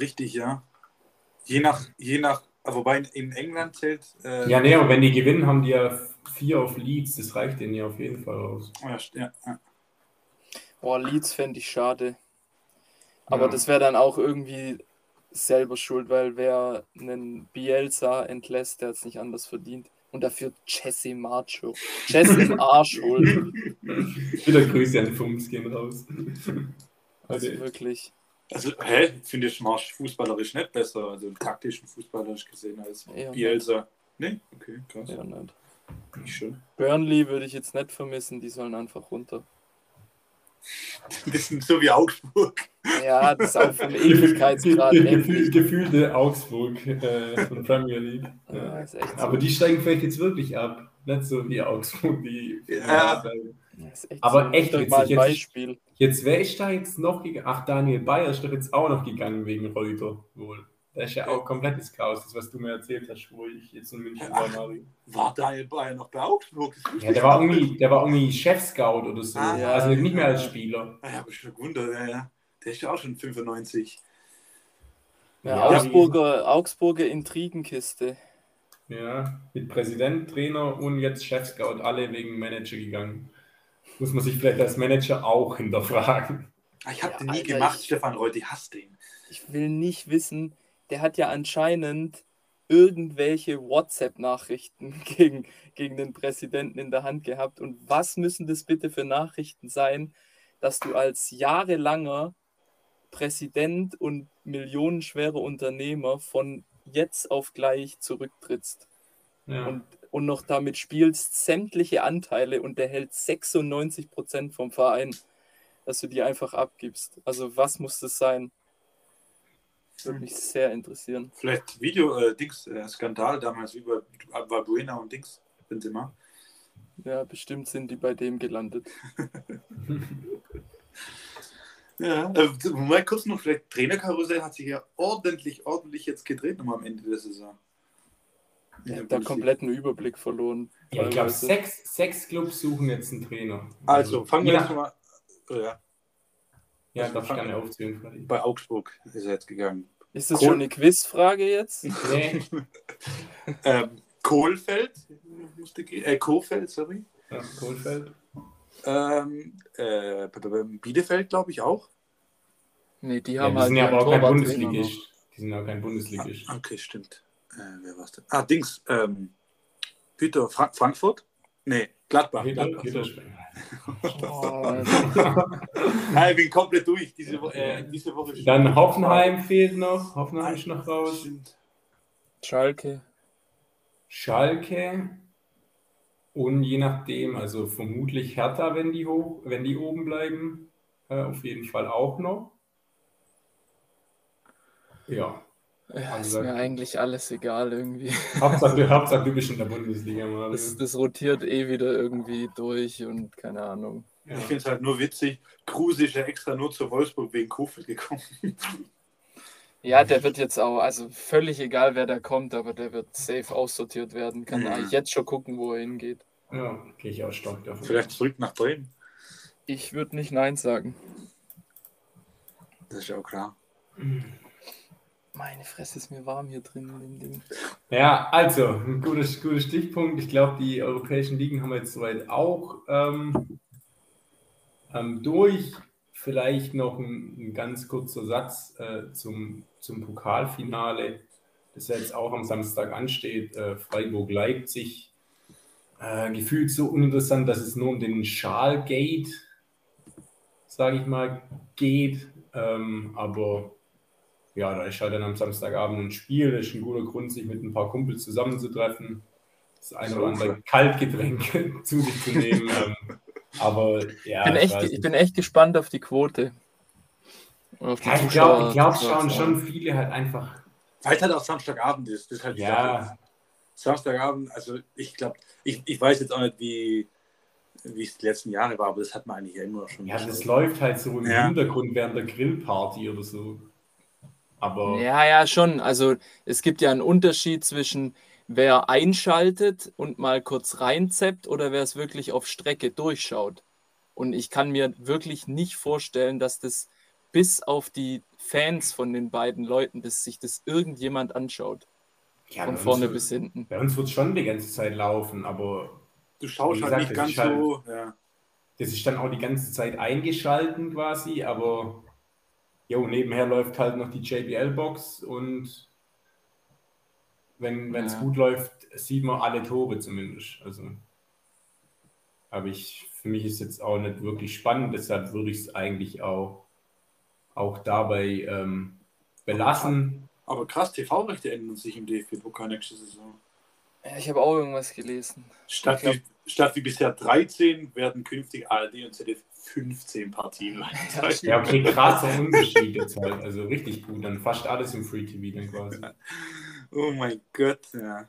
Richtig, ja. Je nach, je nach, wobei in England zählt. Äh, ja, nee, aber wenn die gewinnen, haben die ja vier auf Leeds, das reicht denen ja auf jeden Fall aus. Ja, ja. Boah, Leeds fände ich schade. Aber ja. das wäre dann auch irgendwie selber schuld, weil wer einen Bielsa entlässt, der hat es nicht anders verdient. Und dafür Jesse Macho. Jesse im Arsch. Wieder Grüße an Fums gehen raus. Also wirklich. Also, hä? Finde ich Marsch fußballerisch nicht besser, also taktischen fußballerisch gesehen als ja, Bielsa. Nee? Okay, krass. Ja, nicht. Schön. Burnley würde ich jetzt nicht vermissen, die sollen einfach runter. Das sind so wie Augsburg. Ja, das ist auch vom Ewigkeitsgrad. Gefühl, gefühlte Augsburg äh, von Premier League. Ja, so. Aber die steigen vielleicht jetzt wirklich ab. Nicht so wie Augsburg, die. Ja. Echt Aber so echt witzig. Jetzt, jetzt wäre ich da jetzt noch gegangen. Ach, Daniel Bayer ist doch jetzt auch noch gegangen wegen Reuter wohl. Das ist ja auch komplettes Chaos, das, was du mir erzählt hast, wo ich jetzt in München war, Mario. War Daniel Bayer noch bei Augsburg? Ja, der war irgendwie, der war irgendwie Chef-Scout oder so. Ah, ja, also nicht mehr als Spieler. Ah, ja, aber schon gewundert, ja, ja. Der ist ja auch schon 95. Ja, ja Augsburger, Augsburger Intrigenkiste. Ja, mit Präsident, Trainer und jetzt Chef-Scout, alle wegen Manager gegangen. Muss man sich vielleicht als Manager auch hinterfragen. Ah, ich habe ja, den nie Alter, gemacht, ich, Stefan Reut, ich hasse den. Ich will nicht wissen, der hat ja anscheinend irgendwelche WhatsApp-Nachrichten gegen, gegen den Präsidenten in der Hand gehabt. Und was müssen das bitte für Nachrichten sein, dass du als jahrelanger Präsident und millionenschwerer Unternehmer von jetzt auf gleich zurücktrittst? Ja. und, und noch damit spielst sämtliche Anteile und der hält 96% vom Verein, dass du die einfach abgibst. Also was muss das sein? Würde mich sehr interessieren. Vielleicht Video, äh, äh, damals über Valbuena und Dings, Benzema. Ja, bestimmt sind die bei dem gelandet. Ja, äh, mal kurz noch, vielleicht Trainerkarussell hat sich ja ordentlich, ordentlich jetzt gedreht nochmal am Ende der Saison. Ich Ja, habe da Bundesliga. kompletten Überblick verloren. Ja, ich glaube, sechs, sechs Clubs suchen jetzt einen Trainer. Also, fangen wir je jetzt nach- mal. äh, Ja, Ja, also darf ich fangen- gerne aufzählen, bei Augsburg ist er jetzt gegangen. Ist das Kohl- schon eine Quizfrage jetzt? Nee, Ähm, Kohlfeld musste gehen, äh, Kohfeld, sorry. ja, Kohlfeld. Ähm, äh, Bielefeld, glaube ich, auch. Nee, die Ja, haben die halt sind ja aber auch kein Bundesligist. Die sind auch kein Bundesligist. Okay, stimmt. Äh, wer war's denn? Ah, Dings. Ähm, Peter Fra Frankfurt? Nee, Gladbach. Peter, Gladbach. Oh, Ah, ich bin komplett durch diese, Wo äh, diese Woche. Dann Hoffenheim fehlt noch. Hoffenheim ist noch raus. Stimmt. Schalke. Schalke. Und je nachdem, also vermutlich Hertha, wenn die hoch, wenn die oben bleiben, äh, auf jeden Fall auch noch. Ja, Ja, ist mir eigentlich alles egal irgendwie. Hauptsache, Hauptsache du bist in der Bundesliga, Mario. Das, das rotiert eh wieder irgendwie durch und keine Ahnung. Ja. Ich finde es halt nur witzig. Kruse ist ja extra nur zu Wolfsburg wegen Kofeld gekommen. Ja, der wird jetzt auch, also völlig egal, wer da kommt, aber der wird safe aussortiert werden. Kann Ja. eigentlich jetzt schon gucken, wo er hingeht. Ja, gehe ich auch stark davon. Vielleicht zurück nach Bremen. Ich würde nicht Nein sagen. Das ist ja auch klar. Meine Fresse ist mir warm hier drin in dem. Ja, also, ein guter, guter Stichpunkt. Ich glaube, die europäischen Ligen haben wir jetzt soweit auch ähm, ähm, durch. Vielleicht noch ein, ein ganz kurzer Satz äh, zum, zum Pokalfinale, das jetzt auch am Samstag ansteht. Äh, Freiburg-Leipzig. Äh, gefühlt so uninteressant, dass es nur um den Schalgate, sage ich mal, geht. Ähm, aber ja, da ist halt dann am Samstagabend ein Spiel. Das ist ein guter Grund, sich mit ein paar Kumpels zusammenzutreffen, das eine So, oder andere Kaltgetränk zu sich zu nehmen. ähm, aber ja, bin ich echt, weiß ich bin echt gespannt auf die Quote. Auf die ja, ich glaube, glaub, schauen schon viele halt einfach. Weil es halt auch Samstagabend ist. Das ist halt Sache. Ja, Samstagabend, also ich glaube, ich, ich weiß jetzt auch nicht, wie wie es die letzten Jahre war, aber das hat man eigentlich ja immer schon. ja, das läuft halt so im Ja. Hintergrund während der Grillparty oder so. Aber Ja, ja, schon. Also es gibt ja einen Unterschied zwischen wer einschaltet und mal kurz reinzeppt oder wer es wirklich auf Strecke durchschaut. Und ich kann mir wirklich nicht vorstellen, dass das bis auf die Fans von den beiden Leuten, dass sich das irgendjemand anschaut. ja, Von vorne uns, bis hinten. Bei uns wird es schon die ganze Zeit laufen, aber Du schaust halt nicht das ganz halt- so. Ja. das ist dann auch die ganze Zeit eingeschalten quasi, aber jo, nebenher läuft halt noch die JBL-Box und wenn es Ja. gut läuft, sieht man alle Tore zumindest. Also, aber ich, für mich ist jetzt auch nicht wirklich spannend, deshalb würde ich es eigentlich auch, auch dabei ähm, belassen. Aber krass, TV-Rechte ändern sich im DFB-Pokal nächste Saison. Ja, ich habe auch irgendwas gelesen. Statt, glaub- wie, statt wie bisher 13 werden künftig ARD und ZDF 15 Partien. Ja, Ja, okay, krasser Unterschied jetzt halt. Also richtig gut, dann fast alles im Free TV dann quasi. oh mein Gott, ja.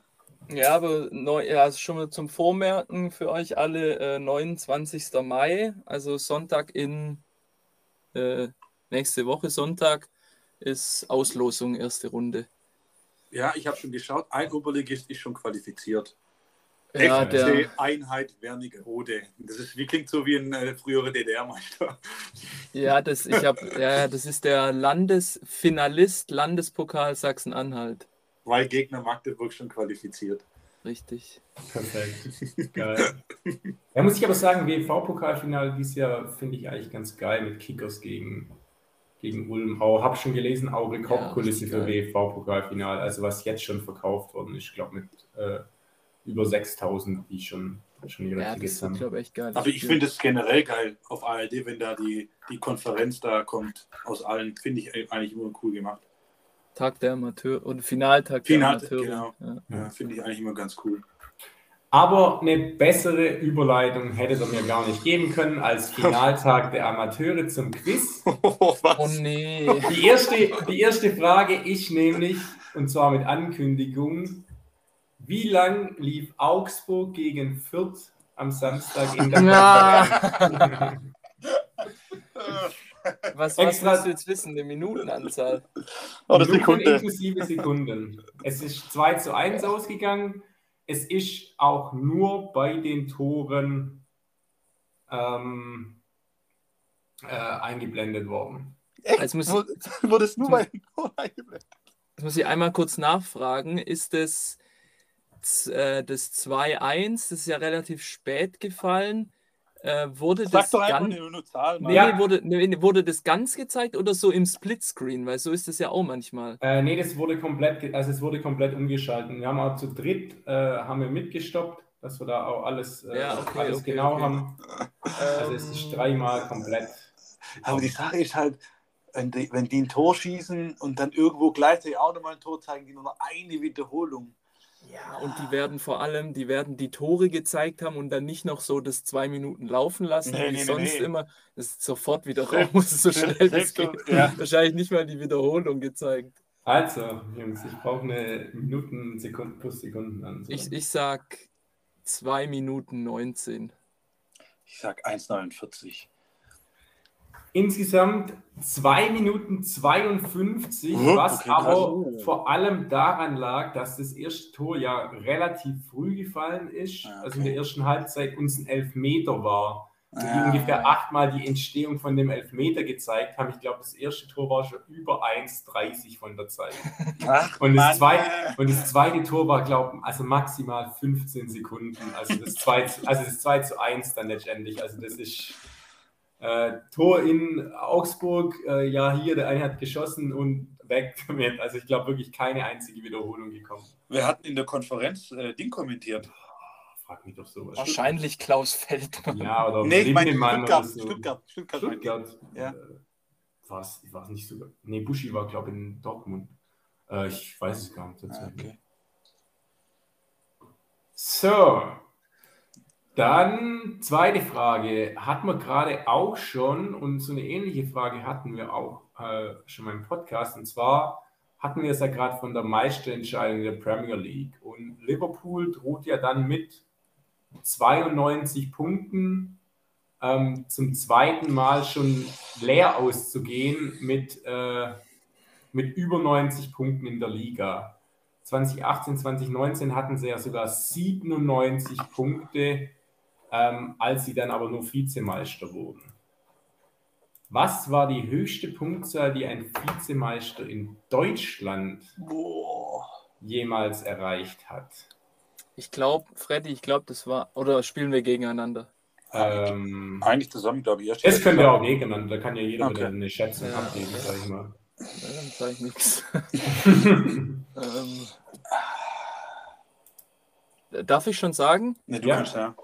Ja, aber neu, ja, also schon mal zum Vormerken für euch alle äh, 29. Mai, also Sonntag in äh, nächste Woche Sonntag ist Auslosung erste Runde. Ja, ich habe schon geschaut, ein Oberligist ist schon qualifiziert. Ja, FC der, Einheit Wernigerode. Das ist, wie klingt so wie ein äh, früherer DDR-Meister. ja, das, ich hab, ja, das ist der Landesfinalist Landespokal Sachsen-Anhalt. Weil Gegner Magdeburg schon qualifiziert. Richtig. Perfekt. Geil. Da muss ich aber sagen, WV-Pokalfinale dieses Jahr finde ich eigentlich ganz geil mit Kickers gegen, gegen Ulm. Auch habe schon gelesen, auch Rekordkulisse Ja, für. WV-Pokalfinale. Also was jetzt schon verkauft worden ist, ich glaube mit äh, über 6000, die schon, schon ihre Ja, Tickets haben. glaube ich, echt geil. Aber ich finde es generell geil auf ARD, wenn da die, die Konferenz da kommt aus allen, finde ich eigentlich immer cool gemacht. Tag der Amateur und Finaltag Final, der Amateure. genau. Ja. Ja, Finde ich eigentlich immer ganz cool. Aber eine bessere Überleitung hätte er mir gar nicht geben können als Finaltag der Amateure zum Quiz. Was? Oh nee. Die erste, die erste Frage ich nämlich, und zwar mit Ankündigung, wie lang lief Augsburg gegen Fürth am Samstag in der Ja. Was, was Extra- willst du jetzt wissen? Eine Minutenanzahl. Oder Minuten Sekunde. inklusive Sekunden. Es ist 2 zu 1 ausgegangen. Es ist auch nur bei den Toren ähm, äh, eingeblendet worden. Echt? Jetzt muss- Wurde- es nur bei den Toren eingeblendet? Jetzt muss ich einmal kurz nachfragen. Ist z- äh, das 2-1, das ist ja relativ spät gefallen, äh, wurde Sag das doch ganz... eine, Zahl. Nee, Ja. wurde, nee, wurde das ganz gezeigt oder so im Splitscreen? Weil so ist das ja auch manchmal. Äh, nee, das wurde komplett, also es wurde komplett umgeschaltet. Wir haben auch zu dritt äh, haben wir mitgestoppt, dass wir da auch alles, äh, Ja, okay, alles okay, genau okay. haben. Also es ist dreimal komplett. Aber die Sache ist halt, wenn die, wenn die ein Tor schießen und dann irgendwo gleichzeitig auch nochmal ein Tor zeigen, die nur noch eine Wiederholung. Ja, und die werden vor allem, die werden die Tore gezeigt haben und dann nicht noch so das zwei Minuten laufen lassen, Nee, wie nee, sonst nee. immer. Das ist sofort wieder raus, so schnell das geht. ja. Wahrscheinlich nicht mal die Wiederholung gezeigt. Also, Jungs, ich brauche eine Minuten, Sekunden plus Sekunden an. Ich, ich sag 2 Minuten 19. Ich sag 1,49. Insgesamt 2 Minuten 52, Oh, was okay, aber krass. vor allem daran lag, dass das erste Tor ja relativ früh gefallen ist, Ah, also in der okay. ersten Halbzeit uns ein Elfmeter war, die Ah. ungefähr achtmal die Entstehung von dem Elfmeter gezeigt haben. Ich glaube, das erste Tor war schon über 1,30 von der Zeit. Ach, Und das, zweite, und das zweite Tor war, glaube ich, also maximal 15 Sekunden. Also das 2 zu, also das 2 zu 1 dann letztendlich. Also das ist äh, Tor in Augsburg, äh, ja hier, der eine hat geschossen und weg damit. Also ich glaube wirklich keine einzige Wiederholung gekommen. Wir hatten in der Konferenz äh, Ding kommentiert. Frag mich doch sowas. Wahrscheinlich Klaus Feldmann. Ja, oder Nee, ich meine Stuttgart. oder so. Stuttgart. Stuttgart. ich. Stuttgart. Ja. Äh, war es war es nicht sogar. Nee, Buschi war, glaube ich, in Dortmund. Äh, ich weiß es gar nicht. Ah, okay. So, dann zweite Frage. Hatten wir gerade auch schon und so eine ähnliche Frage hatten wir auch äh, schon mal im Podcast. Und zwar hatten wir es ja gerade von der Meisterentscheidung der Premier League. Und Liverpool droht ja dann mit 92 Punkten ähm, zum zweiten Mal schon leer auszugehen mit, äh, mit über 90 Punkten in der Liga. 2018, 2019 hatten sie ja sogar 97 Punkte, ähm, als sie dann aber nur Vizemeister wurden. Was war die höchste Punktzahl, die ein Vizemeister in Deutschland Boah. jemals erreicht hat? Ich glaube, Freddy, ich glaube, das war. Oder spielen wir gegeneinander? Ähm, Eigentlich zusammen, glaube ich. Das können wir auch gegeneinander, da kann ja jeder Okay. eine Schätzung Ja. abgeben, sag ich mal. Ja, dann sage ich nichts. ähm, darf ich schon sagen? Ne, du Ja. kannst ja.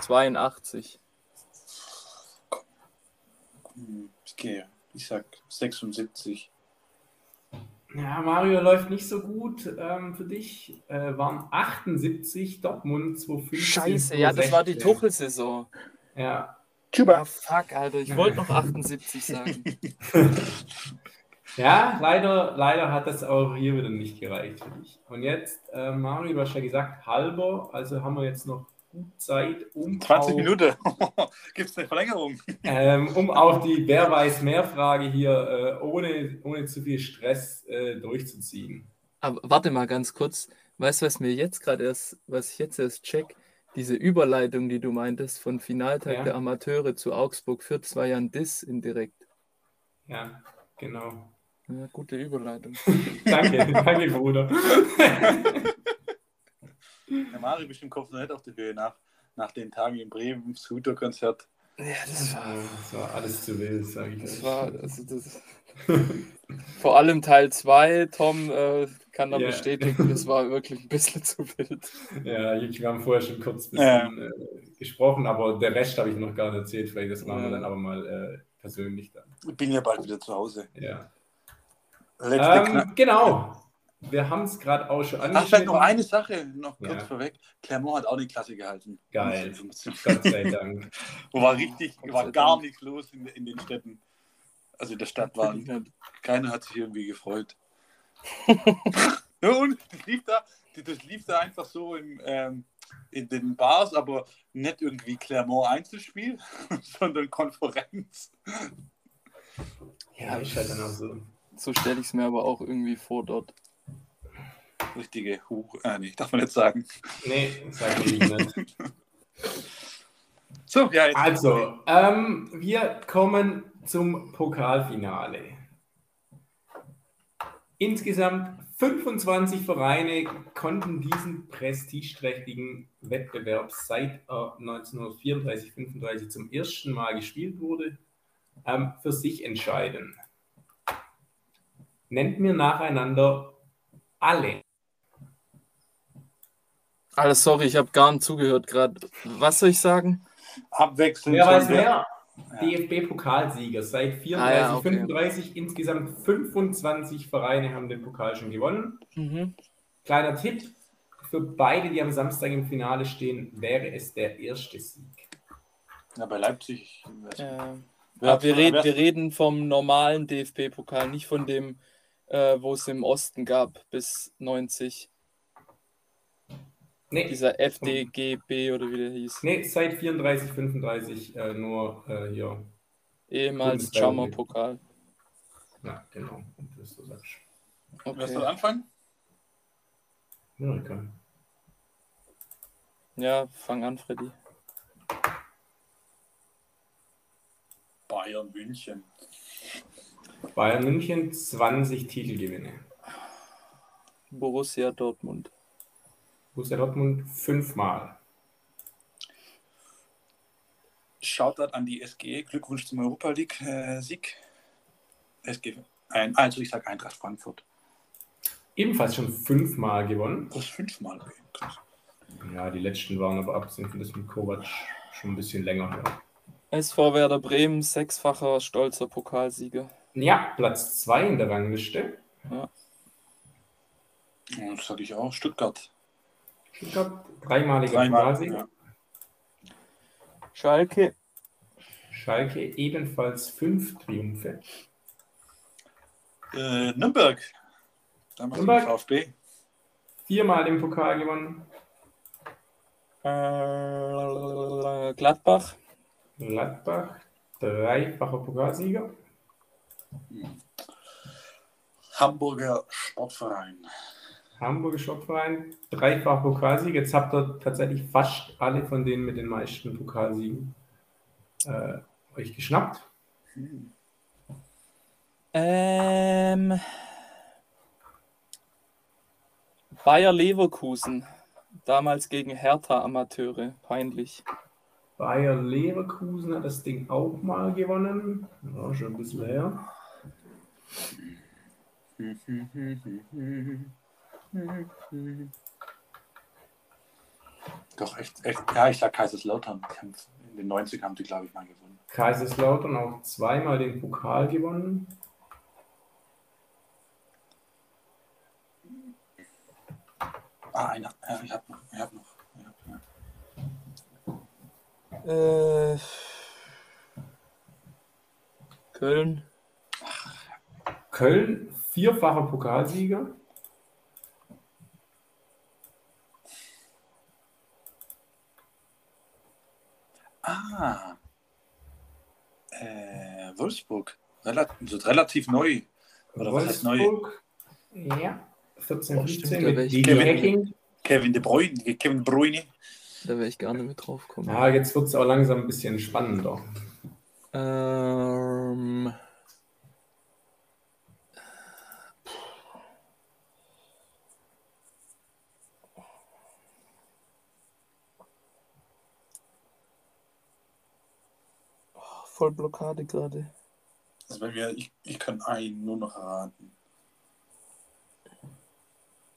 82. Hm, Ich gehe. Ich sag 76. Ja, Mario läuft nicht so gut ähm, für dich. Äh, waren 78, Dortmund 215. Scheiße, ja, das war die 216. Tuchel-Saison. Ja, Ah, fuck, Alter, ich wollte noch 78 sagen. ja leider, leider hat das auch hier wieder nicht gereicht für dich. Und jetzt, äh, Mario, du hast ja gesagt, halber, also haben wir jetzt noch Zeit, um 20 auch, Minuten. Gibt es eine Verlängerung? Ähm, um auch die Wer weiß mehr Frage hier äh, ohne, ohne zu viel Stress äh, durchzuziehen. Aber warte mal ganz kurz. Weißt du, was mir jetzt gerade erst, was ich jetzt erst check? Diese Überleitung, die du meintest, von Finaltag Ja. der Amateure zu Augsburg führt zwei Jahren Diss indirekt. Ja, genau. Ja, gute Überleitung. Danke, danke, Bruder. Mario bestimmt kommt noch nicht auf die Höhe nach, nach den Tagen in Bremen, im Scooter-Konzert. Ja, das war, Das war alles zu wild, sage ich. das euch. war, also das, vor allem Teil 2, Tom äh, kann da Ja. bestätigen, das war wirklich ein bisschen zu wild. Ja, ich- wir haben vorher schon kurz ein Ja. bisschen äh, gesprochen, aber der Rest habe ich noch gar nicht erzählt. Vielleicht das machen wir Ja. dann aber mal äh, persönlich dann. Ich bin ja bald wieder zu Hause. Ja. Letzte Ähm, genau. Wir haben es gerade auch schon Ach, vielleicht noch eine Sache, noch kurz Ja. vorweg. Clermont hat auch die Klasse gehalten. Geil. 15. Gott sei Dank. Wo war richtig, Gott war gar Dank. nichts los in, in den Städten. Also in der Stadt war, keiner hat sich irgendwie gefreut. ja, und das lief da, das lief da einfach so im, ähm, in den Bars, aber nicht irgendwie Clermont Einzelspiel, sondern Konferenz. Ja, ist halt dann auch so. So stelle ich es mir aber auch irgendwie vor dort. Richtige Hure. Äh, nee, darf man nicht sagen. Nee, sag ich nicht. So, ja, jetzt. Also, ähm, wir kommen zum Pokalfinale. Insgesamt 25 Vereine konnten diesen prestigeträchtigen Wettbewerb seit er 1934-35 zum ersten Mal gespielt wurde, ähm, für sich entscheiden. Nennt mir nacheinander alle. Alles sorry, ich habe gar nicht zugehört gerade. Was soll ich sagen? Abwechselnd. Wer weiß wer? DFB-Pokalsieger seit 34, Ah ja, okay. 35. Insgesamt 25 Vereine haben den Pokal schon gewonnen. Mhm. Kleiner Tipp: Für beide, die am Samstag im Finale stehen, wäre es der erste Sieg. Ja, bei Leipzig. Äh, Wer- aber wir, reden, wir reden vom normalen DFB-Pokal, nicht von dem, äh, wo es im Osten gab bis 90. Nee, Dieser FDGB oder wie der hieß. nee seit 34, 35 äh, nur äh, hier. Ehemals. Jammer-Pokal. Ja, genau. Und das so sagst. Wer soll Okay. anfangen? Ja, egal. Ja, fang an, Freddy. Bayern München. Bayern München 20 Titelgewinne. Borussia Dortmund. Borussia Dortmund fünfmal. Shoutout an die SG. Glückwunsch zum Europa League äh, Sieg. SG. Ein, also ich sage Eintracht Frankfurt. Ebenfalls schon fünfmal gewonnen. Das ist fünfmal. Ja, die letzten waren aber abgesehen von das mit Kovac schon ein bisschen länger her. SV Werder Bremen, sechsfacher stolzer Pokalsieger. Ja, Platz 2 in der Rangliste. Ja, Das sage ich auch. Stuttgart. Stuttgart, dreimaliger Dreimal. Pokalsieger. Ja. Schalke. Schalke ebenfalls fünf Triumphe. Äh, Nürnberg. Damals Nürnberg. im VfB. Viermal den Pokal gewonnen. Äh, Gladbach. Gladbach, dreifacher Pokalsieger. Hamburger Sportverein. Hamburger Sportverein, dreifacher Pokalsieger. Jetzt habt ihr tatsächlich fast alle von denen mit den meisten Pokalsiegen äh, euch geschnappt. Hm. Ähm, Bayer Leverkusen. Damals gegen Hertha Amateure. Peinlich. Bayer Leverkusen hat das Ding auch mal gewonnen. Ja, schon ein bisschen her. Doch, echt, echt. Ja, ich sag Kaiserslautern. In den 90 haben die, glaube ich, mal gewonnen. Kaiserslautern auch zweimal den Pokal gewonnen. Ah, einer. Ja, ich hab noch. Ich hab noch. Ja, ja. Äh, Köln. Köln, vierfacher Pokalsieger. Ah. Äh, Wolfsburg. Relat relativ neu. Oder was heißt neu? Wolfsburg, ja, 14, Oh, stimmt, 15 da mit Kevin. Kevin De Bruyne. Kevin De Bruyne. Da wäre ich gar nicht mit drauf gekommen. Ja, jetzt wird es auch langsam ein bisschen spannender. Ähm, voll Blockade gerade. Also bei mir, ich, ich kann einen nur noch erraten.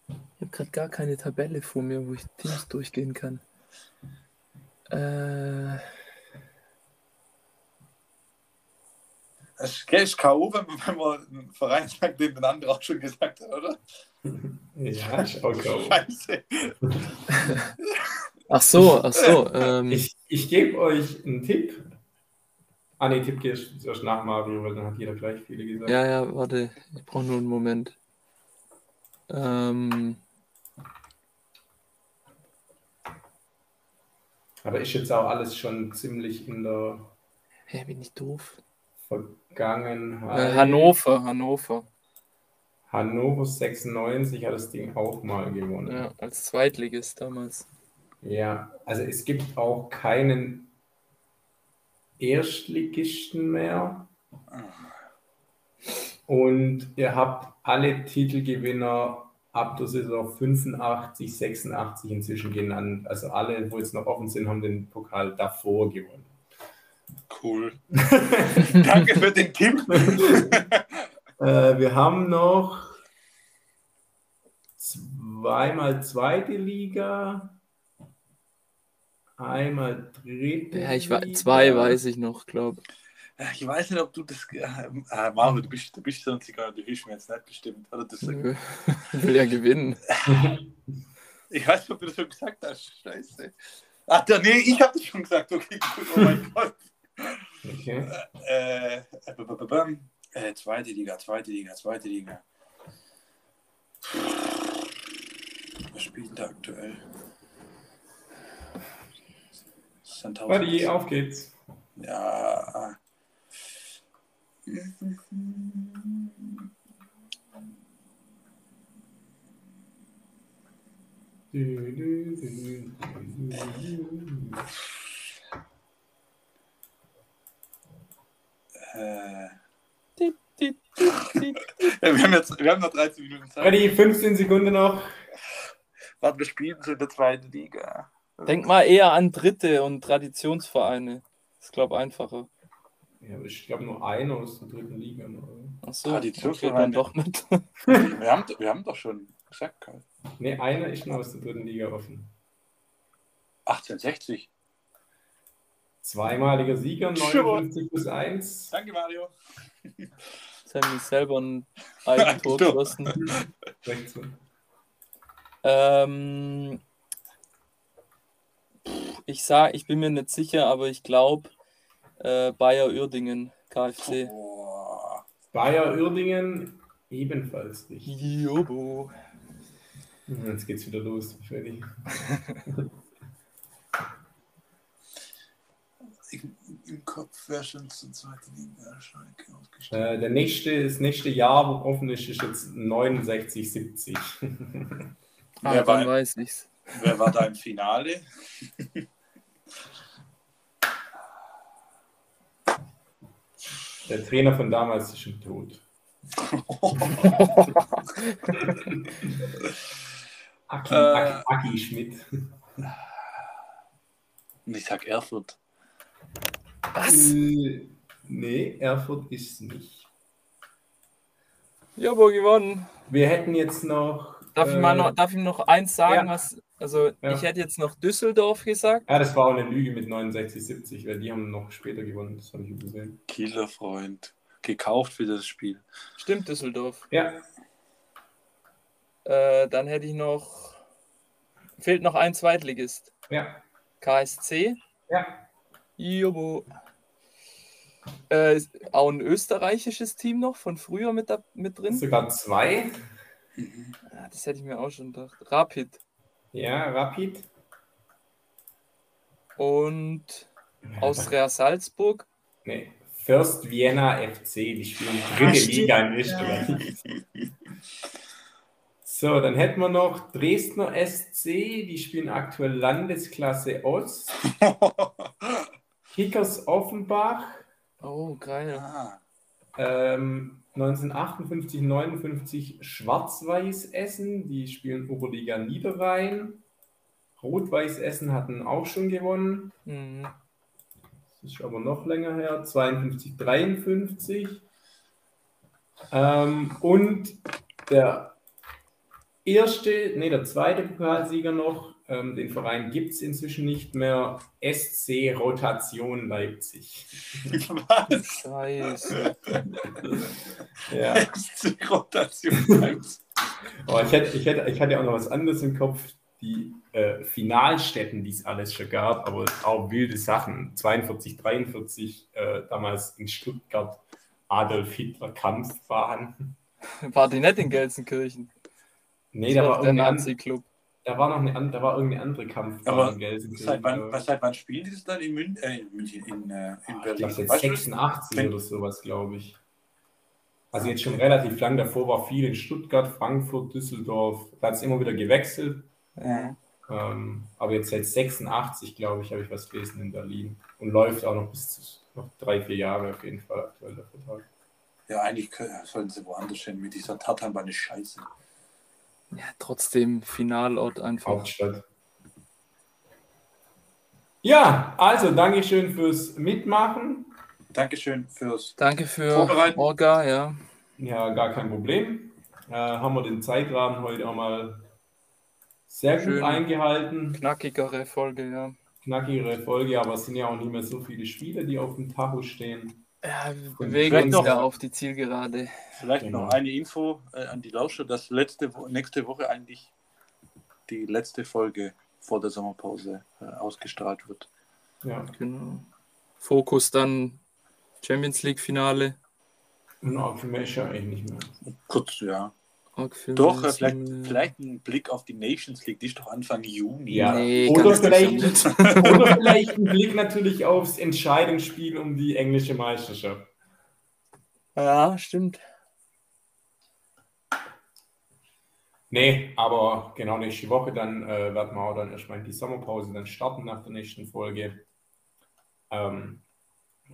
Ich habe gerade gar keine Tabelle vor mir, wo ich Teams durchgehen kann. Äh, Es ist K.O., wenn man, wenn man einen Verein sagt, den der andere auch schon gesagt hat, oder? Ja, ist auch K.O. Scheiße. Ach so, ach so. Ähm, Ich, ich gebe euch einen Tipp. Ah, nee, Tipp geht erst nach Mario, weil dann hat jeder gleich viele gesagt. ja, ja, warte. Ich brauche nur einen Moment. Ähm, Aber ist jetzt auch alles schon ziemlich in der hä, bin ich doof? Vergangenheit. Äh, Hannover, Hannover. Hannover 96 hat das Ding auch mal gewonnen. Ja, als Zweitligist damals. Ja, also es gibt auch keinen Erstligisten mehr. Und ihr habt alle Titelgewinner ab der Saison 85, 86 inzwischen genannt. Also alle, wo jetzt noch offen sind, haben den Pokal davor gewonnen. Cool. Danke für den Tipp. Äh, wir haben noch zweimal zweite Liga, einmal dritte Ja, ich war zwei, weiß ich noch, glaube Ich weiß nicht, ob du das. Ah, Mario, du bist, du bist sonst egal, du hilfst mir jetzt nicht bestimmt. Oder das, ich. Will ja gewinnen. ich weiß nicht, ob du das schon gesagt hast. Scheiße. Ach, da, nee, ich habe das schon gesagt. Okay, gut. Oh mein Gott. Okay. Äh, äh, b- b- b- äh, zweite Liga, zweite Liga, zweite Liga. Was spielt da aktuell? Sandhausen. Buddy, auf geht's. Ja. Äh, wir, haben jetzt, wir haben noch 13 Minuten Zeit. Buddy, 15 Sekunden noch. Warte, wir spielen so in der zweiten Liga. Denk mal eher an Dritte und Traditionsvereine. Das glaube einfacher. Ja, aber ich glaube nur einer aus der dritten Liga. noch, oder? Ach so, Traditionsvereine. okay, doch nicht. Wir haben, wir haben doch schon gesagt, Karl. Ne, einer ist noch aus der dritten Liga offen. 1860. Zweimaliger Sieger, Sure. 59 plus 1. Danke, Mario. Jetzt haben wir selber ein Eigentor geschossen. Ähm, ich sag, ich bin mir nicht sicher, aber ich glaube äh, Bayer Uerdingen, KfC. Boah. Bayer Uerdingen ebenfalls richtig. Jobo. Jetzt geht's wieder los, Freddy. Ich, Im Kopf wäre schon zur zweiten Liga Schalke aufgestiegen. Äh, der nächste, das nächste Jahr, wo offen ist, ist jetzt 69, 70. Ah, Wer dann weiß ich's. Wer war da im Finale? Der Trainer von damals ist schon tot. Aki, Äh. Aki, Aki Schmidt. Und ich sag Erfurt. Was? Äh, nee, Erfurt ist es nicht. Jobo gewonnen. Wir hätten jetzt noch. Darf, ich äh, mal noch, darf ich noch eins sagen? ja. Was, also, Ja. ich hätte jetzt noch Düsseldorf gesagt. Ja, das war auch eine Lüge mit 69, 70, weil die haben noch später gewonnen. Das habe ich übersehen. Kieler Freund. Gekauft für das Spiel. Stimmt, Düsseldorf. Ja, Äh, dann hätte ich noch. Fehlt noch ein Zweitligist. ja, KSC. ja. Jobo. Äh, ist auch ein österreichisches Team noch von früher mit, da, mit drin. Sogar zwei. Ah, Das hätte ich mir auch schon gedacht. Rapid. Ja, Rapid. Und Austria Salzburg. Nee. First Vienna FC, die spielen dritte Ah, stimmt, Liga in Österreich. So, dann hätten wir noch Dresdner SC, die spielen aktuell Landesklasse Ost. Kickers Offenbach, Oh, geil. ah, ähm, 1958, 59 Schwarz-Weiß Essen, die spielen Oberliga Niederrhein. Rot-Weiß Essen hatten auch schon gewonnen. Mhm. Das ist aber noch länger her, 52, 53. Ähm, und der erste, nee, der zweite Pokalsieger noch. Ähm, den Verein gibt es inzwischen nicht mehr. SC Rotation Leipzig. Was? Scheiße. Ja. Die Rotation Leipzig. Aber ich, hätte, ich, hätte, ich hatte auch noch was anderes im Kopf. Die äh, Finalstätten, die es alles schon gab, aber auch wilde Sachen. 42, 43, äh, damals in Stuttgart Adolf Hitler Kampfbahn. War die nicht in Gelsenkirchen? Nee, Das da war war, der Nazi-Club. Da war noch eine, da war irgendeine andere Kampfbahn Aber in Gelsenkirchen. Seit wann, aber- was, seit wann spielen die das dann in München? Äh, in, München, in, äh, in Ich Berlin? glaube, seit Weißt du? 86 wenn- oder sowas, glaube ich. Also jetzt schon relativ lang. Davor war viel in Stuttgart, Frankfurt, Düsseldorf. Da hat es immer wieder gewechselt. Ja. Ähm, aber jetzt seit 86, glaube ich, habe ich was gelesen in Berlin. Und läuft auch noch bis zu, noch drei, vier Jahre auf jeden Fall aktuell der Vertrag. ja, eigentlich können- sollten sie woanders hin mit dieser Tatanbahn ist scheiße. Ja, trotzdem Finalort einfach. Hauptstadt. Ja, also Dankeschön fürs Mitmachen. Dankeschön fürs. Danke für Vorbereiten. Orga, ja. Ja, gar kein Problem. Äh, haben wir den Zeitrahmen heute auch mal sehr gut Schön. eingehalten. Knackigere Folge, ja. Knackigere Folge, aber es sind ja auch nicht mehr so viele Spiele, die auf dem Tacho stehen. Ja, wir bewegen vielleicht uns noch- ja auf die Zielgerade. Vielleicht Genau. noch eine Info äh, an die Lauscher, dass letzte nächste Woche eigentlich die letzte Folge vor der Sommerpause äh, ausgestrahlt wird. Ja, Genau. Fokus dann Champions League Finale. auch für mich ja eigentlich nicht mehr. Kurz, ja. Doch, äh, vielleicht, vielleicht ein Blick auf die Nations League, die ist doch Anfang Juni. Ja, Nee, oder, vielleicht, oder vielleicht ein Blick natürlich aufs Entscheidungsspiel um die englische Meisterschaft. Ja, stimmt. Nee, aber genau nächste Woche, dann äh, werden wir auch dann erstmal in die Sommerpause dann starten nach der nächsten Folge. Ähm,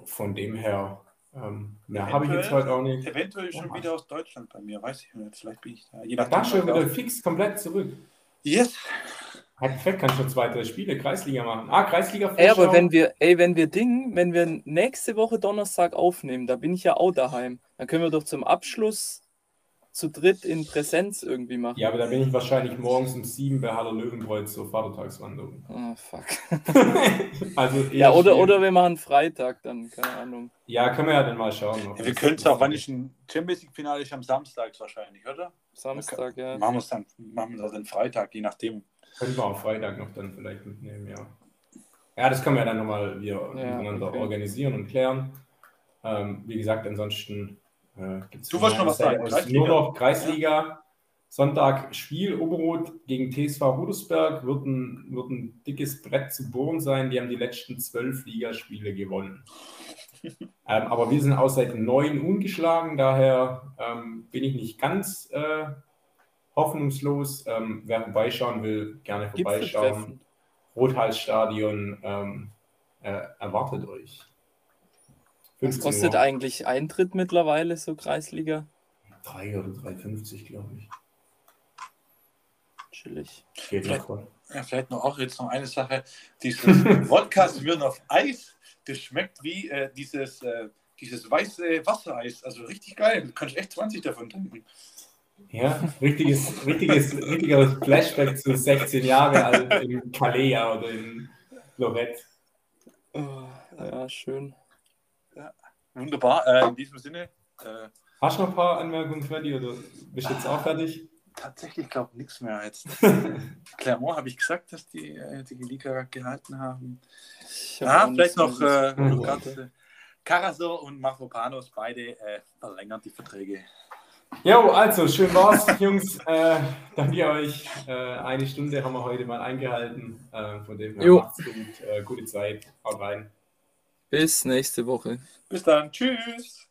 von dem her, ähm, mehr habe ich jetzt heute auch nicht. Eventuell schon Oh. wieder aus Deutschland bei mir, weiß ich nicht. Vielleicht bin ich da. Je nachdem, Da schon wieder auch- fix komplett zurück. Yes! Hat perfekt, kann schon zwei, drei Spiele Kreisliga machen. Ah, Kreisliga Ey, aber wenn wir, ey, wenn wir Ding, wenn wir nächste Woche Donnerstag aufnehmen, da bin ich ja auch daheim. Dann können wir doch zum Abschluss zu dritt in Präsenz irgendwie machen. Ja, aber da bin ich wahrscheinlich morgens um sieben bei Haller Löwenbräu zur Vatertagswanderung. Ah, fuck. Also eher Ja, oder, schwierig. oder wir machen Freitag dann, keine Ahnung. Ja, können wir ja dann mal schauen. ob Wir können es auch, wann ist ein Champions League-Finale ist am Samstag wahrscheinlich, oder? Samstag, ja. Machen wir es dann, machen wir dann Freitag, je nachdem. Können wir auch Freitag noch dann vielleicht mitnehmen, ja. Ja, das können wir dann nochmal wir Ja, miteinander okay. organisieren und klären. Ähm, wie gesagt, ansonsten äh, Du wolltest noch was sagen, nur noch Kreisliga. Sonntag Spiel Oberrot gegen TSV Rudelsberg wird ein, wird ein dickes Brett zu bohren sein. Die haben die letzten zwölf Ligaspiele gewonnen. ähm, aber wir sind auch seit neun ungeschlagen, daher ähm, bin ich nicht ganz äh, hoffnungslos. Ähm, wer vorbeischauen will, gerne vorbeischauen. Rothalsstadion ähm, äh, erwartet euch. Was 15 kostet Uhr. eigentlich Eintritt mittlerweile, so Kreisliga? 3 oder 3,50 glaube ich. Chillig. Geht Vielleicht-. Ja, vielleicht noch auch jetzt noch eine Sache. Dieses Wodka Smirnoff Eis, das schmeckt wie äh, dieses, äh, dieses weiße Wassereis. Also richtig geil. Du kannst echt 20 davon trinken. Ja, richtiges, richtiges, richtiger Flashback zu 16 Jahre alt in Calais oder in Lorette. Oh, ja, schön. Wunderbar. Äh, in diesem Sinne, äh, Hast du noch ein paar Anmerkungen, Freddy, oder bist du jetzt auch fertig? tatsächlich glaube ich nichts mehr jetzt. Clermont habe ich gesagt, dass die äh, die Liga gehalten haben. Ich hab Ja, auch vielleicht noch äh, Karasor und Mafropanos, beide äh, verlängern die Verträge. Jo, also schön war's, Jungs. Äh, danke euch. Äh, eine Stunde haben wir heute mal eingehalten. Äh, von dem her macht's gut. Äh, gute Zeit. Haut rein. Bis nächste Woche. Bis dann. Tschüss.